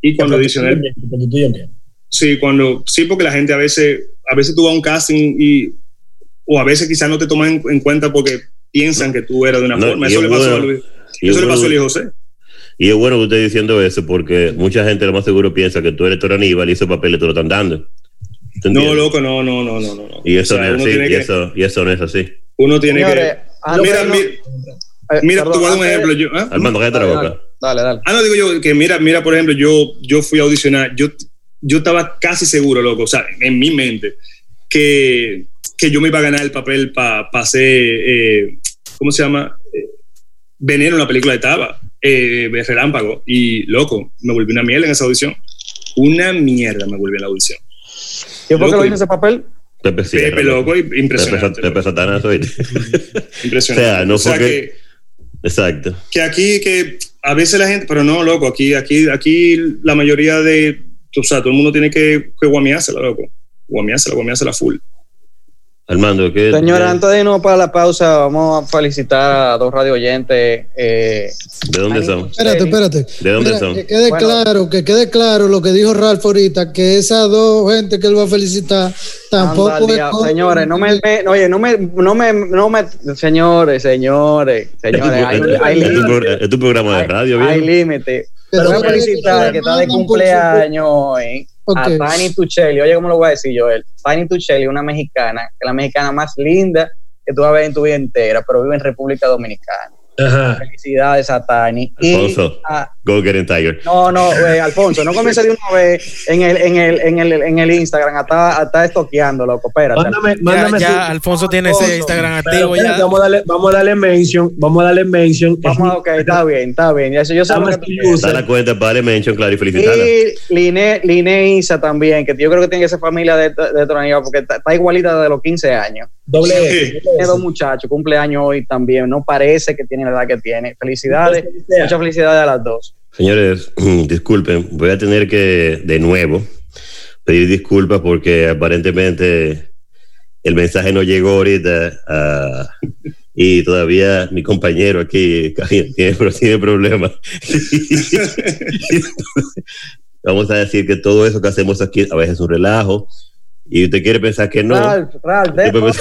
Y cuando adicional, sí, cuando, sí, porque la gente a veces, a veces tú vas a un casting y, o a veces quizás no te toman en, en cuenta porque piensan que tú eras de una No, forma. Eso es le pasó a bueno. Luis. Eso es le pasó a Luis José. Y es bueno que usted diciendo eso porque mucha gente lo más seguro piensa que tú eres Toro Aníbal y esos papeles te lo están dando. ¿Te No, loco, no, no, no, no, no. Y eso O sea, no es así. Y que- eso, y eso no es así. Uno tiene Señores, que. Mira, no- mira, eh, mira, perdón, a dar un ejemplo. Yo, ¿ah? Armando, cállate la boca. Dale, dale. Ah, no, digo yo que mira, mira, por ejemplo, yo, yo fui a audicionar, yo, yo estaba casi seguro, loco, o sea, en mi mente, que, que yo me iba a ganar el papel para pa hacer, eh, ¿cómo se llama? Eh, Veneno en la película de Taba, eh, Relámpago, y loco, me volví una mierda en esa audición. Una mierda me volví en la audición. ¿Quién fue que lo hizo ese papel? Pepe, sí, Pepe, loco, y- Pepe, impresionante. Pepe Satanás, oíste. Impresionante. O sea, no O sea, fue que- que, Exacto. que aquí, que a veces la gente, pero no, loco, aquí, aquí, aquí la mayoría de, o sea, todo el mundo tiene que, que guamiársela, loco. Guamiársela, guamiársela full. Armando, ¿qué? Señora, de, antes de irnos para la pausa, vamos a felicitar a dos radio oyentes. Eh, ¿De dónde son? Espérate, espérate. ¿De dónde Mira, son? Que quede Bueno. claro, que quede claro lo que dijo Ralph ahorita, que esas dos gente que él va a felicitar tampoco es Señores, no me, me- oye, no me, no me, no me, señores, señores, Es tu, señores, hay, es- hay es tu es tu programa de radio, Hay límite. Pero voy a felicitar que está de cumpleaños hoy A Tiny Tuchelli. Oye, ¿cómo lo voy a decir yo? Él? Tiny Tuchelli, una mexicana, que es la mexicana más linda que tú vas a ver en tu vida entera, pero vive en República Dominicana. Ajá. Felicidades a Tiny. Y a- Go Get It Tiger. no, no, güey, Alfonso, no comiences de una vez en el, en el, en el, en el Instagram, hasta, hasta estoqueando, loco, espérate. Mándame, Ya, mándame ya su- Alfonso tiene Alfonso. ese Instagram Pero activo ya. vamos, a darle, vamos a darle mention. Vamos a darle mention. Vamos, a- ok, está bien, está bien. Ya sé- Yo sé. Da la cuenta para darle mention, claro, y felicitarla. Y Line, Line Isa también, que yo creo que tiene que ser familia de, de Tronilla, porque está, está igualita de los 15 años. Doble Sí. S. Tiene dos muchachos, cumpleaños hoy también. No parece que tiene la edad que tiene. Felicidades, muchas felicidades a las dos. Señores, disculpen, voy a tener que de nuevo pedir disculpas porque aparentemente el mensaje no llegó ahorita ah, y todavía mi compañero aquí tiene, tiene problemas. Vamos a decir que todo eso que hacemos aquí a veces es un relajo y usted quiere pensar que no. Ralph, Ralph, de- Usted puede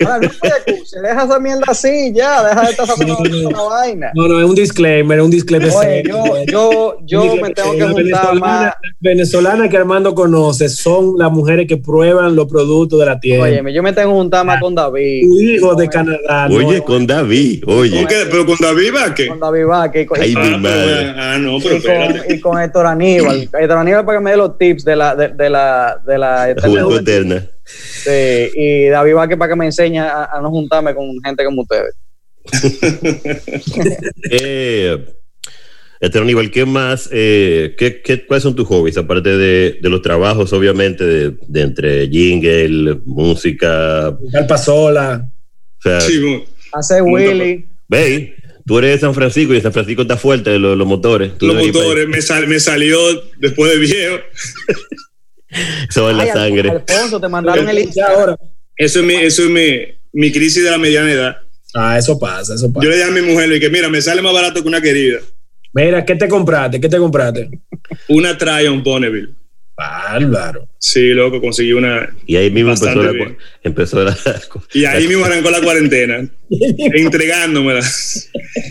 Ralph, no acuses, deja esa mierda así, ya, deja de estar haciendo una vaina. No, no, es un disclaimer, es un disclaimer. Oye, yo, yo, yo me tengo que juntar más. venezolanas- venezolanas que Armando conoce son las mujeres que prueban los productos de la tienda. Oye, yo me tengo que juntar más con David. tu hijo de Canadá. no, Oye, con David, oye. ¿Cómo que- pero con David Vázquez. Con David Vázquez y con, Ay, mi con- madre. Ah, no, pero y con, y con Héctor Aníbal. Héctor Aníbal para que me dé los tips de la, de, de la, de la, eterna. Sí, y David Vázquez para que me enseñe a, a no juntarme con gente como ustedes. Eh, este Aníbal, ¿qué más? eh, qué, qué, ¿Cuáles son tus hobbies? Aparte de, de los trabajos, obviamente, de, de entre jingle, música. Alpa sola. O sea, Sí. Hace Willy. ve, tú eres de San Francisco y San Francisco está fuerte los, los motores. Tú Los motores, me, sal- me salió después de viejo. Eso la sangre. Alfonso, te mandaron el Ya Instagram. ahora. Eso es mi, eso es mi, mi crisis de la mediana edad. Ah, eso pasa, eso pasa. Yo le dije a mi mujer, le dije, mira, me sale más barato que una querida. Mira, ¿qué te compraste? ¿Qué te compraste? Una Tryon Bonneville. Bárbaro. Sí, loco, conseguí una. Y ahí mismo empezó la, empezó la. Y ahí mismo arrancó la cuarentena, entregándomela.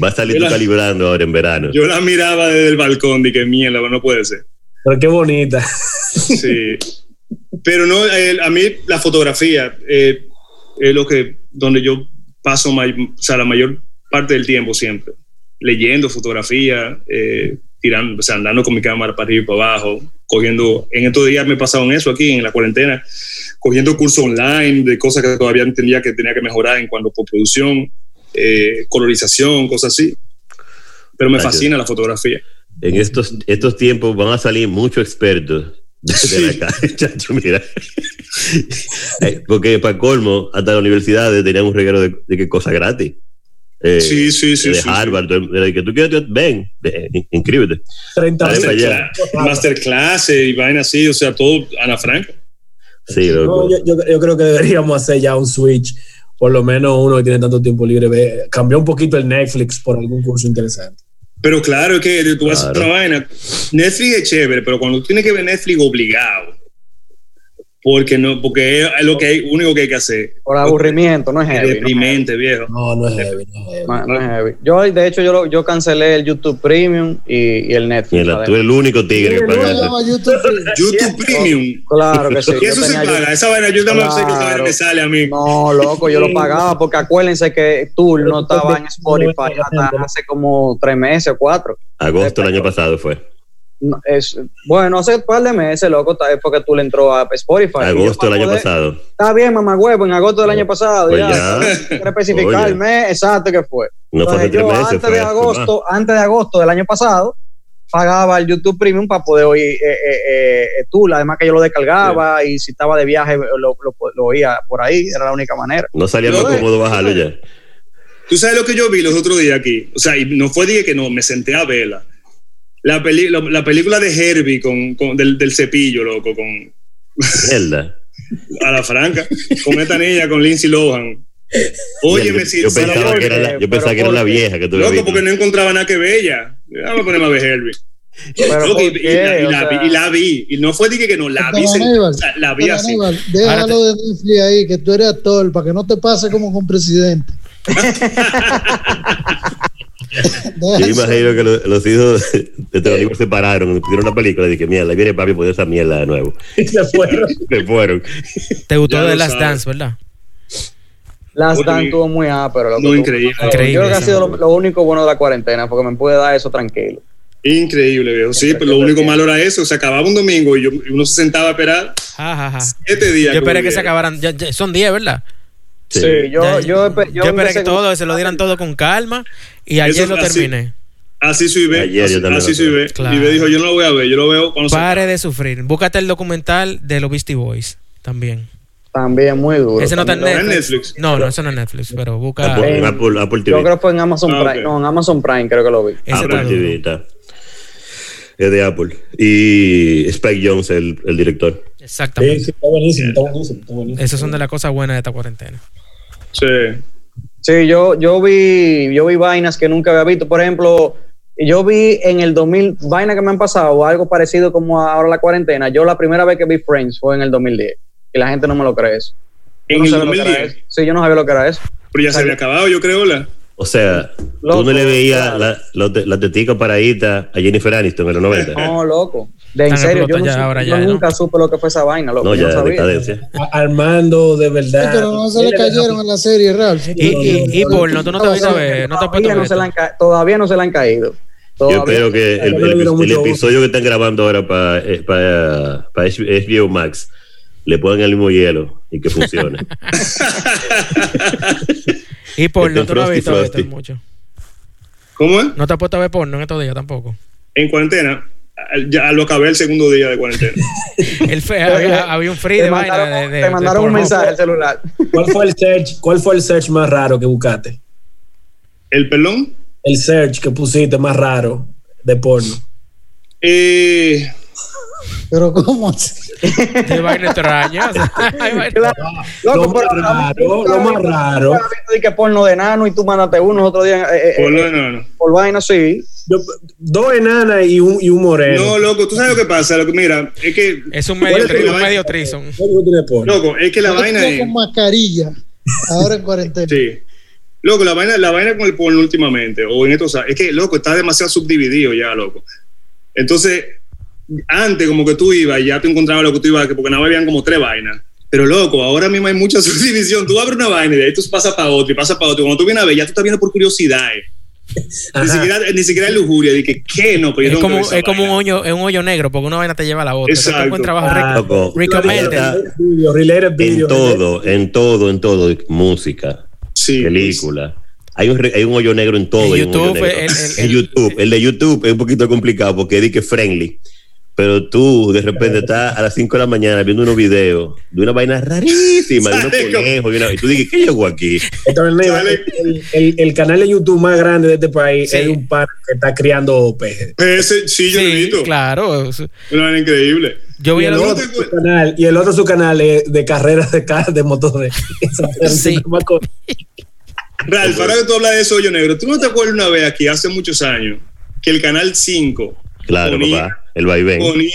Va a salir tú la- calibrando ahora en verano. Yo la miraba desde el balcón, dije, mierda, no puede ser. Pero qué bonita. Sí. Pero no, eh, a mí la fotografía eh, es lo que, donde yo paso may- o sea, la mayor parte del tiempo siempre. Leyendo fotografía, eh, tirando, o sea, andando con mi cámara para arriba y para abajo, cogiendo, en estos días me he pasado en eso aquí, en la cuarentena, cogiendo cursos online de cosas que todavía entendía que tenía que mejorar en cuanto a producción, eh, colorización, cosas así. Pero me fascina la fotografía. En estos, estos tiempos van a salir muchos expertos de, la Sí. calle, chacho, mira. Porque para colmo, hasta las universidades tenían un regalo de, de qué cosa gratis. Eh, Sí, sí, sí, De sí, sí. Harvard, de- de que tú quieres, ven, ven, in- inscríbete. 30 Vale, mil. para allá. Masterclass, masterclass y vaina así, o sea, todo Ana Frank. Sí, No, yo, yo- yo creo que deberíamos hacer ya un switch. Por lo menos uno que tiene tanto tiempo libre. ve- Cambiar un poquito el Netflix por algún curso interesante. Pero claro, que tú vas a hacer Claro. una vaina. Netflix es chévere, pero cuando tú tienes que ver Netflix obligado, porque no, porque es lo que hay, único que hay que hacer. Por aburrimiento, no es Es heavy. no es heavy. deprimente, viejo. No, no es heavy, no es heavy. No, no es heavy. Yo, de hecho, yo, lo- yo cancelé el YouTube Premium y, y el Netflix. Mira, tú eres el único tigre que ¿Cómo paga se eso. llama YouTube Premium? YouTube Premium. Claro que sí. Y eso se paga. YouTube- Esa vaina, yo también sé que esa vaina Claro. me sale a mí. No, loco, yo lo pagaba porque acuérdense que Tool no estaba en Spotify hasta hace como tres meses o cuatro. Agosto del año pasado fue. No, es, bueno, hace un par de meses, loco, ta- fue que Tool entró a Spotify. Agosto del año poder- pasado. Está bien, mamá huevo, en agosto del año pasado. Pues ya, ya. Quiero especificar el mes exacto que fue. No Entonces, yo meses. antes fue de agosto, antes de agosto del año pasado, pagaba el YouTube Premium para poder oír eh, eh, eh, Tool. Además que yo lo descargaba y si estaba de viaje lo, lo- lo oía por ahí. Era la única manera. No salía más eh, cómodo bajarlo ya. Tú sabes lo que yo vi los otros días aquí. O sea, y no fue dije que no, me senté a verla. La, peli- la, la película de Herbie con, con- del, del cepillo, loco, con Mierda. a la franca, con esta niña, con Lindsay Lohan. Óyeme, yo, si yo pensaba ¿por que era la, yo pensaba ¿Pero que era la vieja que tú loco, porque no encontraba nada que bella. Déjame ponerme a ver Herbie. Pero y, la, y la sea, vi, y la vi. Y no fue dije que no, la vi. Aníbal, la vi así. Aníbal, déjalo de Netflix ahí, que tú eres actor, para que no te pase como con presidente. Yo imagino que lo- los hijos de Teronimo se pararon, pusieron una película y dije, mierda, ahí viene papi a poner esa mierda de nuevo. Se fueron. Se fueron. ¿Te gustó de lo Last sabes. Dance, verdad? Las Dan tuvo muy ápero. loco. no, increíble. Yo Increíble, creo que ha sido lo, lo único bueno de la cuarentena, porque me puede dar eso tranquilo. Increíble, viejo. Sí, pero lo único malo era eso. Se acababa un domingo y, yo- y uno se sentaba a esperar Ja, ja, ja. siete días. Yo esperé que se acabaran. ya- ya- son 10, ¿verdad? Sí. Sí, yo, Ya- yo, yo esperé que todo, se lo dieran todo con calma y ayer Eso lo terminé. Así soy ve. Ayer yo así, también así soy. Claro. Y ve dijo, yo no lo voy a ver, yo lo veo cuando se Pare de sufrir. Búscate el documental de los Beastie Boys también. También muy duro. Ese no está en Netflix. Netflix. No, no, eso no es Netflix, pero busca. Apple, en- Apple, Apple TV. Yo creo que fue en Amazon Ah, Prime. No, en Amazon Prime creo que lo vi. Ese Apple. TV está. Es de Apple. Y Spike Jones, el, el director. Exactamente. sí, está buenísimo, está buenísimo, está buenísimo. Esas son de las cosas buenas de esta cuarentena. Sí. Sí, yo, yo vi, yo vi vainas que nunca había visto. Por ejemplo, yo vi en el 2000 vainas que me han pasado, algo parecido como ahora la cuarentena. Yo la primera vez que vi Friends fue en el 2010. Y la gente no me lo cree eso. Yo En no el sabía lo que era 2010. eso. Sí, yo no sabía lo que era eso. Pero ya se había acabado, yo creo, la. O sea, tú no le veías claro. la, la, te- la tetica paradita a Jennifer Aniston en los 90. No, loco. De en serio, yo, no explotadas sé- ya ahora yo ya, ¿no? nunca supe lo que fue esa vaina, loco. No, yo ya, no sabía. decadencia. Armando, de Sí, verdad. pero no se le cayeron en la serie, Ralph. Y, y, y porno, tú no te vas a ver, no Todavía no, se le a han todavía no se le han caído. Yo espero que el, episodio que están grabando ahora para, eh, para, para HBO Max le pongan el mismo hielo y que funcione. Y porno, Este tú no has visto esto mucho. ¿Cómo es? No te has puesto a ver porno en estos días tampoco. En cuarentena. Ya lo acabé el segundo día de cuarentena. El fe, había, había un free te de vaina mandaron, de, de- te de mandaron un porno. mensaje al celular. ¿Cuál fue el search? ¿Cuál fue el search más raro que buscaste? ¿El pelón? El search que pusiste más raro de porno. Eh, Pero ¿cómo así? De vaina extraña. Lo Loco, más raro, lo más raro. de que porno de nano y tú mandaste uno otro día eh, eh, por eh, lo no, no. por vaina, sí. Yo- dos enanas y un, y un moreno. No, loco, tú sabes lo que pasa. Lo que, mira, es que. Es un medio, medio trison. ¿Cuál fue tu de porno? Loco, es que la Yo vaina es. con mascarilla, ahora en cuarentena. Sí. Loco, la vaina, la vaina con el porno últimamente, o en estos es que, loco, está demasiado subdividido ya, loco. Entonces, antes como que tú ibas y ya te encontrabas lo que tú ibas, que porque nada más habían como tres vainas. Pero loco, ahora mismo hay mucha subdivisión. Tú abres una vaina y de ahí tú pasas para otra y pasas para otra. Cuando tú vienes a ver, ya tú estás viendo por curiosidad. eh. Ni siquiera, ni siquiera lujuria, de que, ¿qué? No, pero yo Es como, es un hoyo, es un hoyo negro, porque una vaina te lleva a la otra. Entonces, Exacto. tú encuentras abajo Ah, rico- Loco, recommended. está Video, related video. en todo, en todo, en todo, música, Sí, película. Hay un, re- hay un hoyo negro en todo. YouTube, el- YouTube, el de YouTube es un poquito complicado porque es que friendly. Pero tú de repente estás a las 5 de la mañana viendo unos videos de una vaina rarísima, de unos conejos, y, una- y tú dices, ¿qué llegó aquí? El, el, el- el canal de YouTube más grande de este país Sí. es un par que está criando peces. Ese, sí, yo lo Sí, visto. claro. Una vaina increíble. Yo Y vi el, el no otro, su canal, y el otro su canal es de carreras de, ca- de motores. Sí. Ralph, ahora que tú hablas de eso, hoyo negro, ¿tú no te acuerdas una vez aquí, hace muchos años, que el canal 5 Claro, ponía, papá, el vaivén. ponía,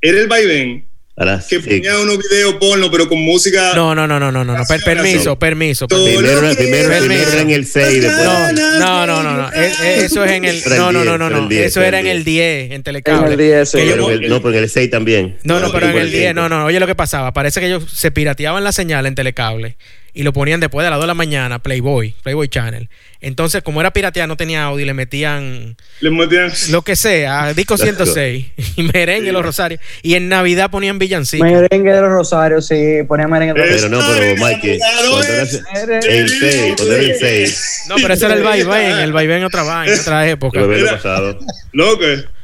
era el vaivén, A las que sí. ponía unos videos porno, pero con música. No, no, no, no, no, no. no. Per- permiso, permiso. Primero, primero, primero era en el 6 después. No, no, no, no, no. Es- es- Eso es en el. No, no, 10, no, no, no. 10, Eso era en el 10, en En telecable. el 10, sí. Pero el- no, pero en el 6 también. No, no, pero en el 10, cinco. no, no. Oye, lo que pasaba, parece que ellos se pirateaban la señal en telecable y lo ponían después de las 2 de la mañana, Playboy, Playboy Channel. Entonces, como era pirateado, no tenía audio y le metían Le metían. lo que sea, disco 106, y merengue, los rosarios. Y en Navidad ponían villancicos. Merengue de los Rosarios, sí, ponía merengue de los Pero no, pero cuando es. el 6, cuando era el 6, No, pero ese era el vaivén, el vaivén otra vaina, otra época. lo había Era- pasado. Loco,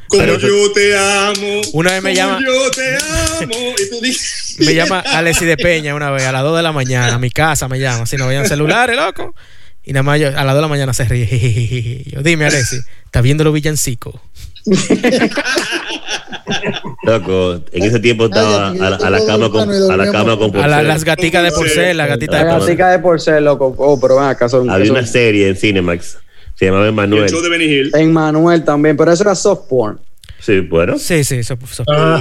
Como Pero- yo te amo. Una vez me como llama- Yo te amo. Y tú dices. Me llama Alexi de Peña una vez a las 2 de la mañana, a mi casa me llama, si no veían celulares, loco. Y nada más yo, a las 2 de la mañana se ríe. Yo, dime, Alexi, ¿estás viendo los villancicos? Loco, en ese tiempo estaba a, la- a cama con, a la cama con A la- las gatitas de porcel, las gatitas de La porcel. gatica de porcel, loco. Oh, pero acá, son, Había son- una serie en Cinemax, se llamaba El Emanuel. show de Benny Hill. En Manuel también, pero eso era soft porn. Sí, bueno. Sí, sí, eso, eso- Ah,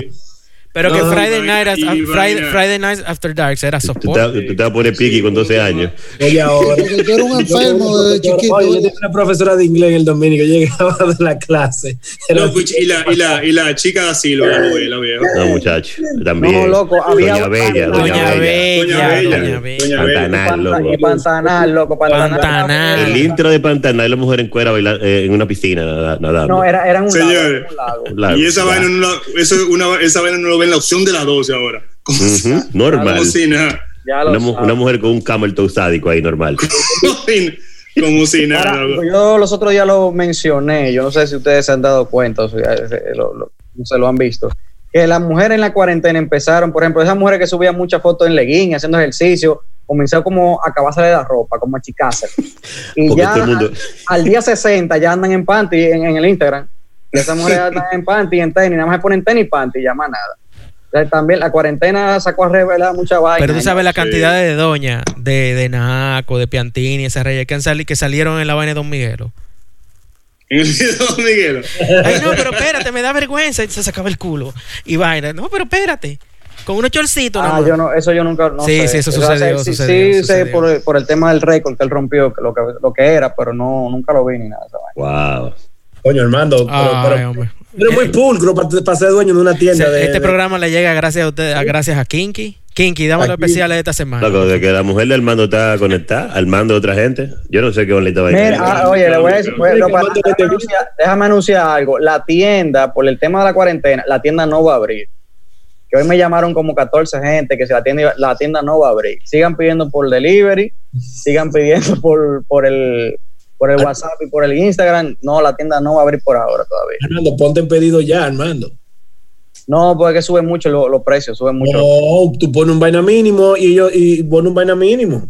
Pero que No, Friday, vaina Night, Friday. Friday Night After Dark era Tú softball. te, tú te vas a poner piqui con 12 años. oye, ahora. Tú eres un enfermo desde chiquito. Oye, yo tenía una profesora de inglés en el dominico, llegaba de la clase. Era- Loco, y, la, y, la, y la chica da Silva, la viejo. No, muchacho. También. No, loco, había- Doña Bella, Doña Bella. Bella, Doña Bella. Doña Bella. Pantanal, loco. Pantanal, loco. Pantanal. Pantanal. El intro de Pantanal, la mujer en cuera bailando, eh, en una piscina nada- nadando. No, era, era un lago, era un lago. Y esa ya. vaina, no la, eso, es una, esa vaina no lo ven en la opción de la 12 ahora. Como, Normal. como si nada. Ya lo Una, mujer con un camel toe sádico ahí, normal. como si nada. Ahora, yo los otros días lo mencioné, yo no sé si ustedes se han dado cuenta o eh, se lo, lo- se lo han visto, que las mujeres en la cuarentena empezaron, por ejemplo, esas mujeres que subían muchas fotos en legging, haciendo ejercicio, comenzaron como a acabarse de la ropa, como a achicarse. Y Porque ya todo el mundo- al, al día 60 ya andan en panty en, en el Instagram. Y esas mujeres ya andan en panty, en tenis, nada más se ponen tenis y panty, ya más nada. Sea, También la cuarentena sacó a revelar mucha vaina. Pero tú sabes la Sí. cantidad de doña, de, de Naco, de Piantini, esas reyes que, han sali- que salieron en la vaina de Don Miguelo. Don Miguel. Ay, no, pero espérate, me da vergüenza. Y se sacaba el culo. Y vaina. No, pero espérate. Con unos chorcitos. Ah, yo no, eso yo nunca. No Sí, sé. sí, eso sucedió, sí, sucedió, sí, sucedió. sé por, el- por el tema del récord que él rompió, lo, que lo que era, pero no, nunca lo vi ni nada. esa vaina. Wow. Coño, Armando, pero, Ay, pero- hombre. Pero es muy pulcro para, para ser dueño de una tienda. De, este de- programa le llega gracias a ustedes, a- gracias a Kinky. Kinky, dame A los especiales de esta semana. Loco, de que la mujer del mando está conectada al mando de otra gente. Yo no sé qué bonita vaina. Mira, ah, oye, le voy a decir, para- déjame, anunciar, déjame anunciar algo. La tienda, por el tema de la cuarentena, la tienda no va a abrir. Que hoy me llamaron como 14 gente que si la tienda, la tienda no va a abrir. Sigan pidiendo por delivery, sigan pidiendo por, por el por el WhatsApp y por el Instagram. No, la tienda no va a abrir por ahora todavía. Armando, ponte en pedido ya, Armando. No, porque suben mucho lo- los precios, suben mucho. No, tú pones un vaina mínimo y yo y pones un vaina mínimo.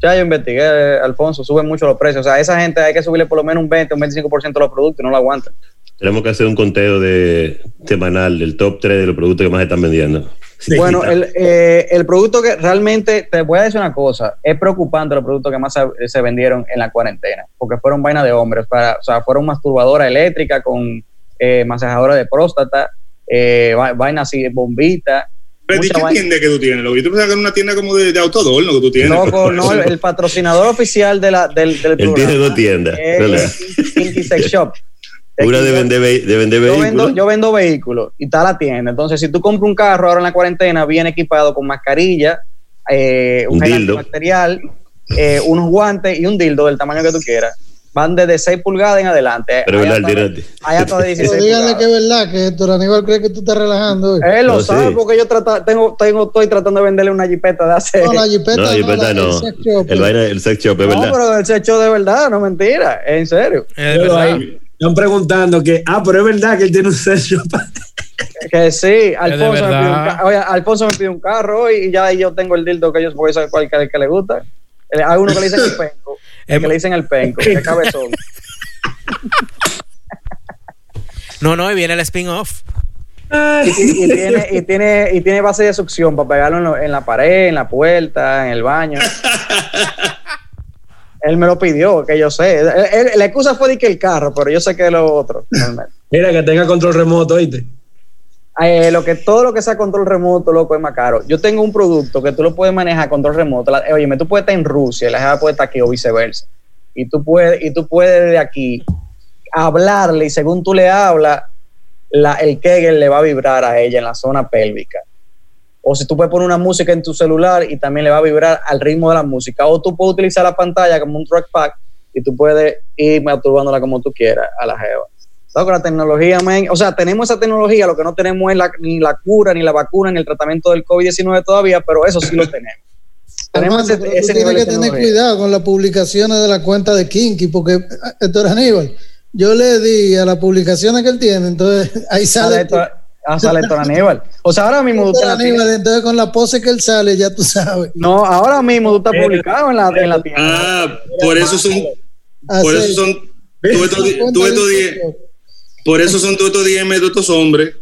Ya yo investigué, Alfonso, suben mucho los precios. O sea, a esa gente hay que subirle por lo menos un 20 o un 25% de los productos y no lo aguantan. Tenemos que hacer un conteo de semanal del top 3 de los productos que más están vendiendo. Sí, Bueno, el, eh, el producto que realmente, te voy a decir una cosa, es preocupante los productos que más se, se vendieron en la cuarentena, porque fueron vainas de hombres, para, o sea, fueron masturbadora eléctrica con eh, masajadora de próstata, eh, va- vaina así, bombita. Pero, ¿y qué vaina. tienda que tú tienes, loco? Yo te pensaba que era una tienda como de, de autoadorno que tú tienes. Loco, no, el, el patrocinador oficial de la, del, del Él tiene dos tiendas, Kinky Sex Shop. Una de vender, ve- de vender yo vehículos. vendo, yo vendo vehículos y está la tienda. Entonces, si tú compras un carro ahora en la cuarentena, viene equipado con mascarilla, eh, un, Un antibacterial, eh, unos guantes y un dildo del tamaño que tú quieras. Van desde 6 pulgadas en adelante. Pero Hay verdad, hay hasta de Pero 16 díganle que pulgadas. es verdad, que Héctor Aníbal cree que tú estás relajando hoy. Él lo No, sabe sí. porque yo trata, tengo, tengo, estoy tratando de venderle una jipeta de hace. No, la jipeta No, no, yo la- no. el sex shop. El, el sex shop, es No, verdad. pero él se echó de verdad, no mentira, en serio. Es Pero verdad. ahí están preguntando que, ah, pero es verdad que él tiene un sello. Que sí, Alfonso me, pidió un oye, Alfonso me pidió un carro hoy y ya yo tengo el dildo que yo voy a saber cuál que, que le gusta. Eh, Hay uno que le dicen el penco, el que le dicen el penco, que cabezón. No, no, y viene el spin-off. Y, y- y tiene, y, tiene, y tiene base de succión para pegarlo en, lo- en la pared, en la puerta, en el baño. Él me lo pidió, que yo sé. Él- él- la excusa fue de que el carro, pero yo sé que es lo otro. realmente. Mira, que tenga control remoto, ¿oíste? Eh, lo que, todo lo que sea control remoto, loco, es más caro. Yo tengo un producto que tú lo puedes manejar control remoto. La, oye, tú puedes estar en Rusia y la jefa puede estar aquí o viceversa. Y tú puedes, y tú puedes de aquí hablarle y según tú le hablas, la, el Kegel le va a vibrar a ella en la zona pélvica. O si tú puedes poner una música en tu celular y también le va a vibrar al ritmo de la música. O tú puedes utilizar la pantalla como un trackpad y tú puedes ir masturbándola como tú quieras a la jeva. Loco, la tecnología, man, o sea, tenemos esa tecnología, lo que no tenemos es la, ni la cura, ni la vacuna, ni el tratamiento del COVID-19 todavía, pero eso sí lo tenemos. tenemos Armando, ese, ese tú nivel tienes que tener cuidado con las publicaciones de la cuenta de Kinky, porque, eh, Héctor Aníbal, yo le di a las publicaciones que él tiene, entonces ahí sale. Sale ah, sale Héctor Aníbal. O sea, ahora mismo tú estás Aníbal, entonces con la pose que él sale, ya tú sabes. No, ahora mismo tú estás publicado en la, en la tienda. Ah, por eso son, por Así. eso son, tú estos tú estos por eso son todos estos DM de estos hombres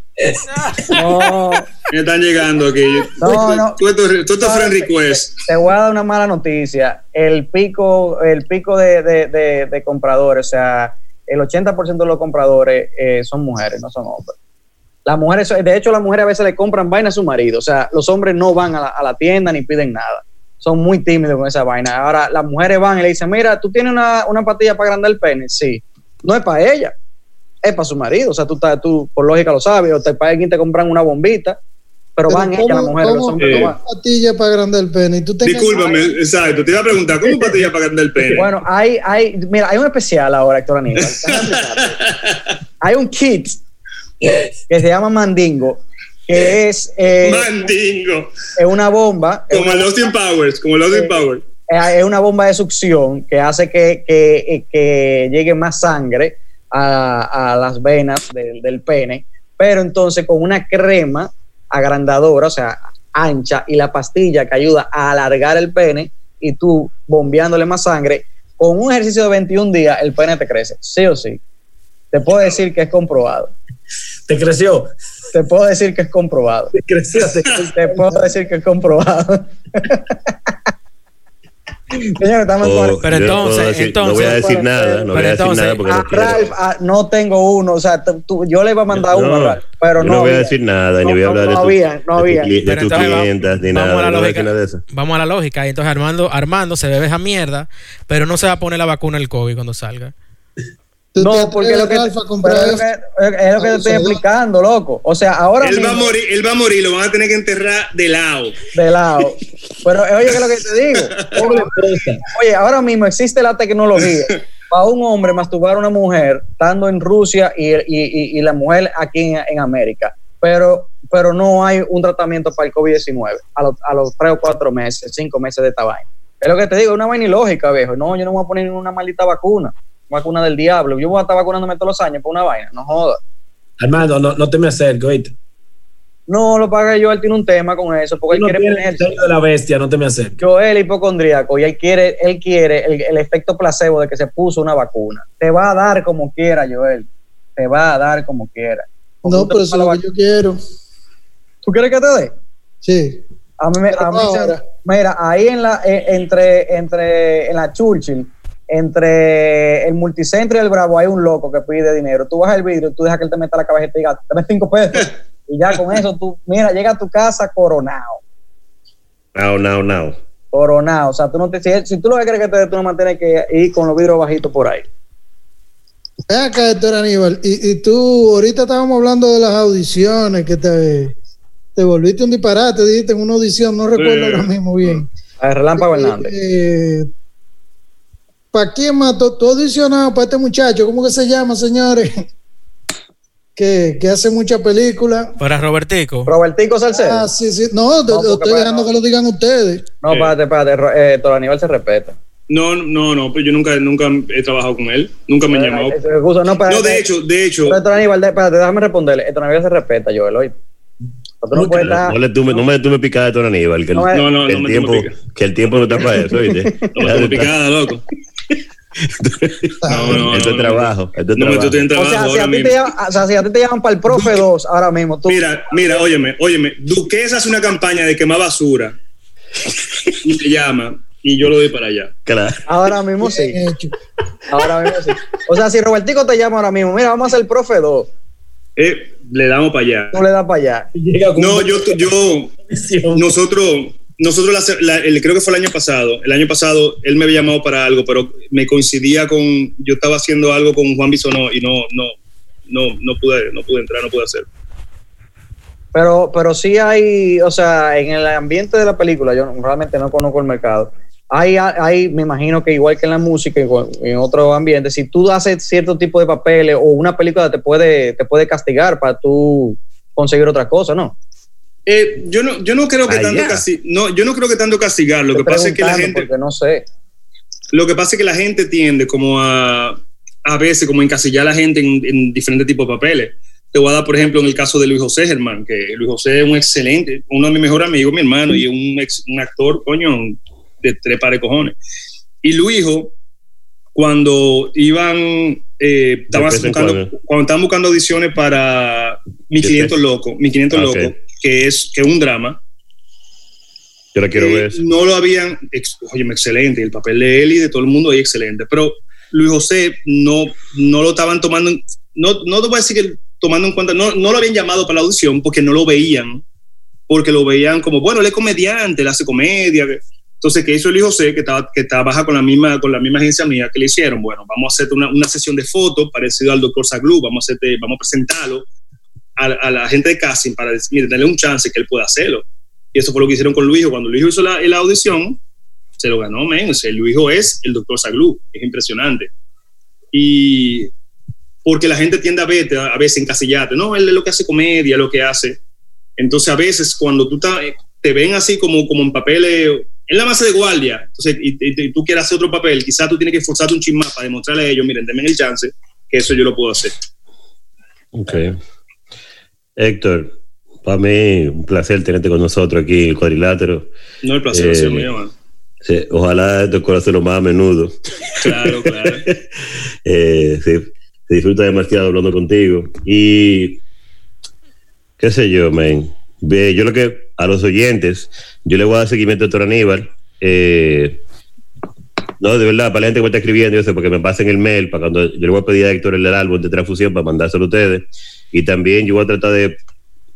No, que están llegando aquí. No, no. Tú tú estos friend requests. te voy a dar una mala noticia. El pico, el pico de, de, de- de compradores, o sea, el 80% de los compradores eh, son mujeres, no son hombres. Las mujeres, de hecho, las mujeres a veces le compran vaina a su marido. O sea, los hombres no van a la, a la tienda ni piden nada. Son muy tímidos con esa vaina. Ahora, las mujeres van y le dicen, mira, tú tienes una, una pastilla para agrandar el pene. Sí. No es para ella, es para su marido. O sea, tú, estás- tú por lógica lo sabes. O te para alguien te compran una bombita, pero, van ellas, las mujeres, los hombres no van. patilla para agrandar el pene? Y tú Discúlpame, exacto. Te iba a preguntar, ¿cómo patilla para grande el pene? Bueno, hay, hay, mira, hay un especial ahora, Héctor Aníbal. Hay un kit que se llama Mandingo, que es, eh, Mandingo. es una bomba, Como el Austin Powers, como el Austin Powers. es una bomba de succión que hace que, que, que llegue más sangre a, a las venas del, del pene, pero entonces con una crema agrandadora, o sea, ancha, y la pastilla que ayuda a alargar el pene y tú bombeándole más sangre, con un ejercicio de 21 días el pene te crece, sí o sí. Te puedo decir que es comprobado. Te creció. Te puedo decir que es comprobado. Te creció. te. Te puedo decir que es comprobado. Señor, estamos con- O Pero no entonces- decir- entonces- no voy a decir nada, no voy Pero a decir entonces, nada porque Ah, no quiero. Ralph, ah, no tengo uno, o sea, tú- tú- yo le iba a mandar uno a Ralph, pero no. no voy a había. decir nada, ni No, voy a no, hablar no de, tu- había, no de tu había. de tus clientas, ni vamos a nada, la no a lógica. nada de eso. Vamos a la lógica. Y entonces Armando, Armando se bebe esa mierda, pero no se va a poner la vacuna del COVID cuando salga. ¿Tú te No, porque lo que, comprar es lo que, es lo que te estoy explicando, loco. O sea, ahora Él va a mismo, morir, él va a morir, lo van a tener que enterrar de lado. de lado. Pero oye, ¿qué es lo que te digo? Oye, ahora mismo existe la tecnología para un hombre masturbar a una mujer estando en Rusia y, y- y- y la mujer aquí en, en América. Pero, pero no hay un tratamiento para el COVID-19 a los, a los tres o cuatro meses, cinco meses de esta vaina. Es lo que te digo, es una vaina ilógica, viejo. No, yo no me voy a poner una maldita vacuna, vacuna del diablo. Yo voy a estar vacunándome todos los años por una vaina, no jodas. Armando, no, no te me acerques, oíste. No, lo paga yo, él tiene un tema con eso, porque él no quiere el ponerse. de la bestia, no te me acerques. Joel es hipocondríaco y él quiere, él quiere el, el efecto placebo de que se puso una vacuna. Te va a dar como quiera, Joel. Te va a dar como quiera. Porque No, pero eso es lo que yo quiero. ¿Tú quieres que te dé? Sí. A mí, me- a mí se- mira, ahí en la, eh, entre, entre, en la Churchill, entre el multicentro y el Bravo, hay un loco que pide dinero. Tú bajas el vidrio, tú dejas que él te meta la cabeza y te diga, dame cinco pesos. y ya con eso tú, mira, llega a tu casa coronado. Now, now, now. Coronado. O sea, tú no te, si, si tú lo que quieres que te dé, tú no mantienes que ir con los vidrios bajitos por ahí. Ven acá, Héctor Aníbal. Y, y tú, ahorita estábamos hablando de las audiciones, que te, te volviste un disparate, dijiste en una audición, no recuerdo Sí. ahora mismo bien. A ver, Relámpago Hernández. Eh, ¿Para quién más? ¿Tú, audicionado para este muchacho? ¿Cómo que se llama, señores? que, que hace muchas películas. Para Robertico. Robertico Salcedo. Ah, sí, sí. No, No, te estoy para- dejando no. que lo digan ustedes. no, espérate, espérate. Eh, Aníbal se respeta. No, no, no, pues yo nunca, nunca he trabajado con él, nunca me han llamado. Eh, eh, excusa, no, espérate. No, de hecho, de hecho, Pero Aníbal, espérate, déjame responderle. Héctor Aníbal se respeta, Joel, hoy. No puedes estar. No, le tume, no me tume picada de Aníbal, que, el- No, eh. no, no, que no el me tiempo, que el tiempo no está para eso, ¿viste? No me picada, loco. No, no, Esto es no, trabajo, esto es No me trabajo. en O sea, si a, ti te llaman, o sea, si a ti te llaman para el profe 2 ahora mismo, tú. Mira, mira, óyeme, óyeme, Duquesa hace una campaña de quemar basura y me llama y yo lo doy para allá. Claro. Ahora mismo sí. Ahora mismo sí. O sea, si Robertico te llama ahora mismo, mira, vamos a hacer el profe 2. Eh, le damos para allá. Tú le das para allá. No, yo, yo, nosotros, nosotros la- la- el- creo que fue el año pasado. El año pasado él me había llamado para algo, pero me coincidía con, yo estaba haciendo algo con Juan Bisonó y no, no, no, no pude, no pude entrar, no pude hacer. Pero, pero sí hay, o sea, en el ambiente de la película, yo realmente no conozco el mercado. Hay, hay, me imagino que igual que en la música, en otro ambiente, si tú haces cierto tipo de papeles o una película te puede, te puede castigar para tú conseguir otra cosa, ¿no? Eh, yo no, yo no creo que Ah, tanto ya. casti- no, yo no creo que tanto castigar. Lo que Estoy pasa es que la gente, Porque no sé. lo que pasa es que la gente tiende como a, a veces como encasillar a la gente en, en diferentes tipos de papeles. Te voy a dar, por ejemplo, en el caso de Luis José Germán, que Luis José es un excelente, uno de mis mejores amigos, mi hermano, y un, ex- un actor, coño, de tres pares de cojones. Y Luijo, cuando iban, eh, estaban buscando, cuando. estaban buscando audiciones para Mi ¿Qué 500 es? Loco, Mi 500 Ah, Loco, ok. Que es, que es un drama, Yo la quiero eh, ver. no lo habían, ex- óyeme, excelente, el papel de él y de todo el mundo ahí excelente, pero Luis José no, no lo estaban tomando, no, no te voy a decir que tomando en cuenta, no, no lo habían llamado para la audición porque no lo veían, porque lo veían como, bueno, él es comediante, él hace comedia. Entonces, ¿qué hizo Luis José, que, estaba, que trabaja con la, misma, con la misma agencia mía, que le hicieron? Bueno, vamos a hacerte una, una sesión de fotos parecido al doctor Saglu, vamos a, hacerte, vamos a presentarlo a, la gente de casting para decir, mire, darle un chance que él pueda hacerlo. Y eso fue lo que hicieron con Luijo. Cuando Luijo hizo la, la audición, se lo ganó, men. O sea, es el doctor Saglu, es impresionante. Y porque la gente tiende a verte, a veces encasillarte, no, él es lo que hace comedia, lo que hace. Entonces, a veces, cuando tú ta- te ven así como, como en papeles, en la base de guardia, entonces, y, y- y tú quieres hacer otro papel, quizás tú tienes que esforzarte un chin más para demostrarle a ellos, miren, denme el chance, que eso yo lo puedo hacer. Ok. Héctor, para mí un placer tenerte con nosotros aquí en el cuadrilátero. No el placer, Eh, ha sido mío. Sí, ojalá esto pueda hacerlo más a menudo. Claro, claro. Eh, sí, se disfruta demasiado hablando contigo. Y qué sé yo, man. Yo lo que a los oyentes, yo le voy a dar seguimiento a Héctor Aníbal. Eh, no, de verdad, para la gente que me está escribiendo, yo sé, porque me pasen el mail, para cuando yo le voy a pedir a Héctor el álbum de transfusión para mandárselo a ustedes. Y también yo voy a tratar de,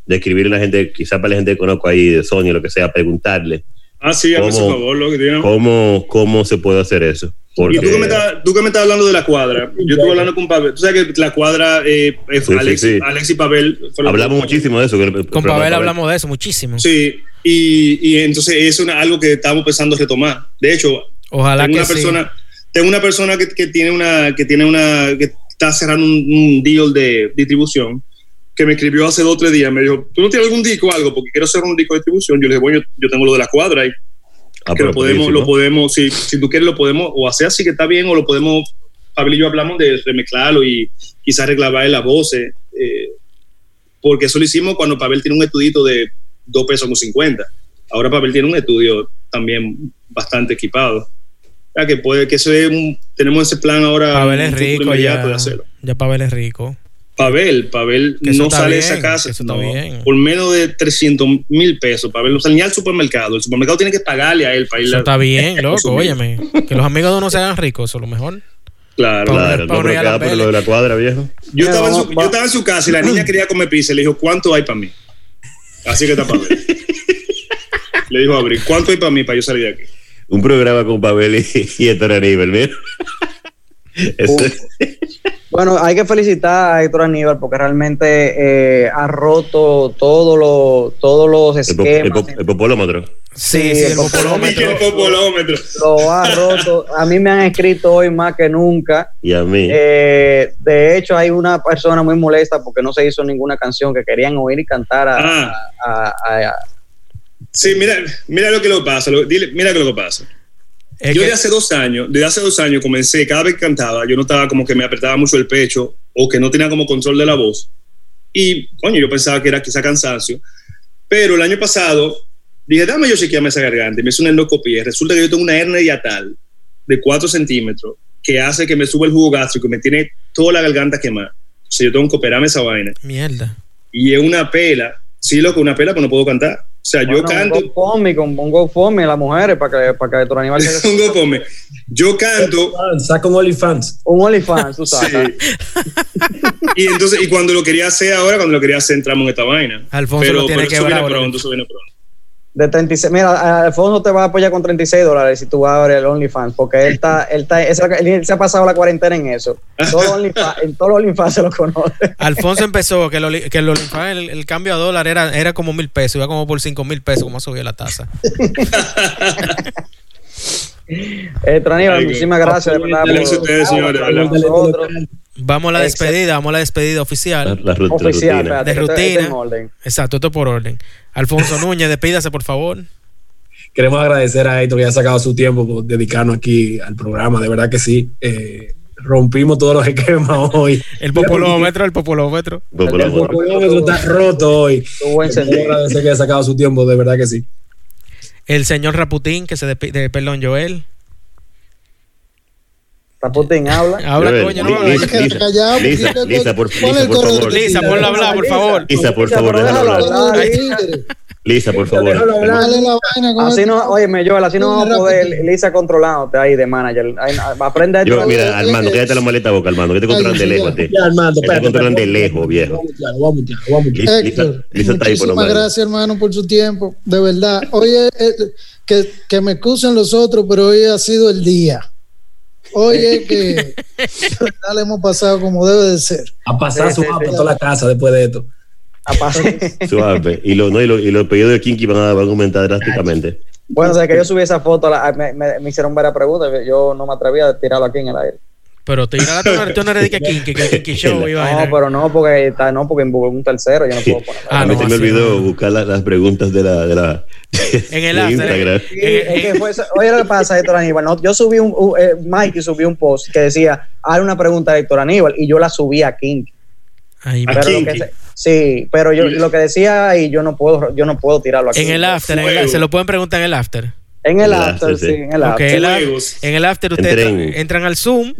de escribirle a la gente, quizá para la gente que conozco ahí de Sony o lo que sea, preguntarle Ah, sí, hazme ese ¿Cómo? favor, lo que tiene. cómo, cómo se puede hacer eso. Porque, Y tú que, me estás, tú que me estás hablando de la cuadra, yo estuve hablando con Pavel. Tú sabes que la cuadra, eh, eh, Sí, Alex, sí. Alex y Pavel. hablamos muchísimo de eso. que- Con Pavel hablamos de eso muchísimo. Sí, y, y entonces es una, algo que estamos pensando retomar. De hecho, Ojalá tengo que una sí. persona, tengo una persona que, que tiene una, que tiene una, que está cerrando un, un deal de distribución que me escribió hace dos o tres días. Me dijo, ¿tú no tienes algún disco o algo? Porque quiero hacer un disco de distribución. Yo le dije, bueno, yo, yo tengo lo de la cuadra y Ah, que lo podemos, lo podemos, si, si tú quieres, lo podemos o hacer así que está bien, o lo podemos, Pablo y yo hablamos de remezclarlo y quizás reclamarle las voces, eh, porque eso lo hicimos cuando Pavel tiene un estudito de 2 pesos con 50. Ahora Pavel tiene un estudio también bastante equipado. Sea, que puede que eso es un- tenemos ese plan ahora Pavel es rico ya. de hacerlo. Ya Pavel es rico. Pavel, Pavel no sale de esa casa que eso está no, bien. por menos de 300 mil pesos. Pavel no sale ni al supermercado. El supermercado tiene que pagarle a él para ir Eso a- está bien, loco, consumir. óyeme. Que los amigos de uno se hagan ricos, eso es lo mejor. Claro. Pavel- Claro, no, pero a por Vélez. lo de la cuadra, viejo. Yo estaba, en su, yo estaba en su casa y la niña quería comer pizza. Le dijo, ¿cuánto hay para mí? Así que está para ver. Le dijo a Abril, ¿cuánto hay para mí para yo salir de aquí? Un programa con Pavel y, y Héctor Aníbal, mira. Bueno, hay que felicitar a Héctor Aníbal porque realmente eh, ha roto todo lo, todos los el, po- el esquemas. po- el popolómetro. Sí, Sí, sí, el el popolómetro. el popolómetro. Lo ha roto. A mí me han escrito hoy más que nunca. Y a mí. Eh, de hecho, hay una persona muy molesta porque no se hizo ninguna canción que querían oír y cantar a, Ah. a- a- a- Sí, mira, mira lo que lo pasa. lo- dile, mira lo que pasa. Es yo que- de hace dos años, desde hace dos años comencé, cada vez que cantaba, yo notaba como que me apretaba mucho el pecho o que no tenía como control de la voz. Y, coño, yo pensaba que era quizá cansancio. Pero el año pasado dije, dame yo chequearme esa garganta. Y me hice una endoscopía. Resulta que yo tengo una hernia diatal de 4 centímetros que hace que me suba el jugo gástrico y me tiene toda la garganta quemada. O sea, yo tengo que operarme esa vaina. Mierda. Y es una pela. Sí, loco, una pela, pero no puedo cantar. O sea, yo Bueno, canto. Un GoFundMe, con un GoFundMe a las mujeres para que, para que Aníbal se- un GoFundMe. Yo canto. Saca un OnlyFans. un OnlyFans, tú sabes. Sí. y entonces, y cuando lo quería hacer ahora, cuando lo quería hacer, entramos en esta vaina. Alfonso pero, lo tiene pero que eso viene pronto, eso viene pronto. De 36, mira, Alfonso te va a apoyar con 36 dólares si tú vas a ver el OnlyFans, porque él está, él está, esa- él se ha pasado la cuarentena en eso. Todo OnlyFans- en todos los OnlyFans se lo conoce. Alfonso empezó que, el, oli- que el, OnlyFans, el, el cambio a dólar era, era como mil pesos, iba como por cinco mil pesos, como subió la tasa. Héctor Aníbal, Ay, muchísimas gracias, de verdad. Gracias por- a ustedes, señores, Vamos a la Exacto. despedida, vamos a la despedida oficial. la Oficial, rutina. espérate, De que esto- esto rutina. en orden. Exacto, esto por orden. Alfonso Núñez, despídase, por favor. Queremos agradecer a Héctor que ha sacado su tiempo por dedicarnos aquí al programa. De verdad que sí. Eh, rompimos todos los esquemas hoy. El popolómetro, el popolómetro. El por- popolómetro está roto hoy. Agradecer que haya sacado su tiempo, de verdad que sí. El señor Raputín, que se despi- de, perdón, Joel. Raputín habla. Habla, coño, no. Lisa, Lisa, por, favor. Lisa. Ponlo a hablar, por favor. Lisa, por favor, déjalo hablar. Lisa, por favor. Así no, oye, Joel, así no vamos a poder. Lisa controlándote ahí de manager. Aprende a Yo, mira, Armando, quédate la maleta boca, Armando, que te controlan de lejos Te controlan de lejos, viejo. Lisa, está ahí por lo muchísimas menos. gracias, hermano, por su tiempo. De verdad. Oye, eh, que, que me excusen los otros, pero hoy ha sido el día. Oye, que de verdad le hemos pasado como debe de ser. A pasar Sí, su sí. toda la casa después de esto. Aparte. Suave. Y, lo, no, y, lo- y los pedidos de Kinky van a, van a aumentar drásticamente. Bueno, desde que yo subí esa foto, la- me, me- me hicieron varias preguntas. Yo no me atrevía a tirarlo aquí en el aire. Pero tú, tú no, tú no eres de que que Show y. No, pero no, porque está, no, porque involucra un tercero, yo no puedo poner. Ah, a mí no, se me olvidó no. buscar la- las preguntas de la, de la En el de after, Instagram. eh. Sí, es que fue eso. Oye, lo que pasa, Héctor Aníbal. no, yo subí un, un- eh, Mikey subió un post que decía, haz una pregunta a Héctor Aníbal, y yo la subí a King. Ay, A Pero lo que se- sí, pero yo lo que decía ahí, yo no puedo, yo no puedo tirarlo aquí. en el after, en el- se lo pueden preguntar en el after. En el after, after, sí, en el after. en el after ustedes entran al Zoom.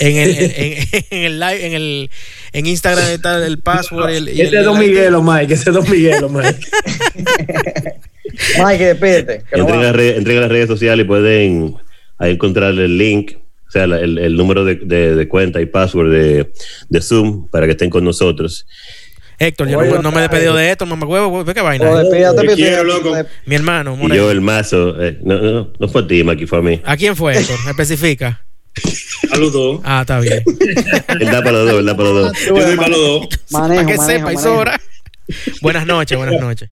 En el, en, el live, en el en Instagram está el password y el, y Ese es Don el- Miguelo, Mike. Ese es Don Miguelo, Mike. Mikey, despídete. que no Entren a, va. las redes- entren a las redes sociales y pueden ahí encontrar el link, o sea, la- el, el número de, de- de cuenta y password de, de Zoom para que estén con nosotros. Héctor, yo no, no me he despedido de esto, mamá huevo, ve qué vaina. Oh, despídate, Te quiero, loco. Mi hermano, Y yo el mazo, eh, no, no, no fue a ti, Maki, fue a mí. ¿A quién fue Héctor? ¿Me especifica? A los dos. Ah, está bien. Él da para los dos, él da para los dos. Yo doy para los dos. Manejo, Para que manejo, sepa, y manejo. sobra. Buenas noches, buenas noches.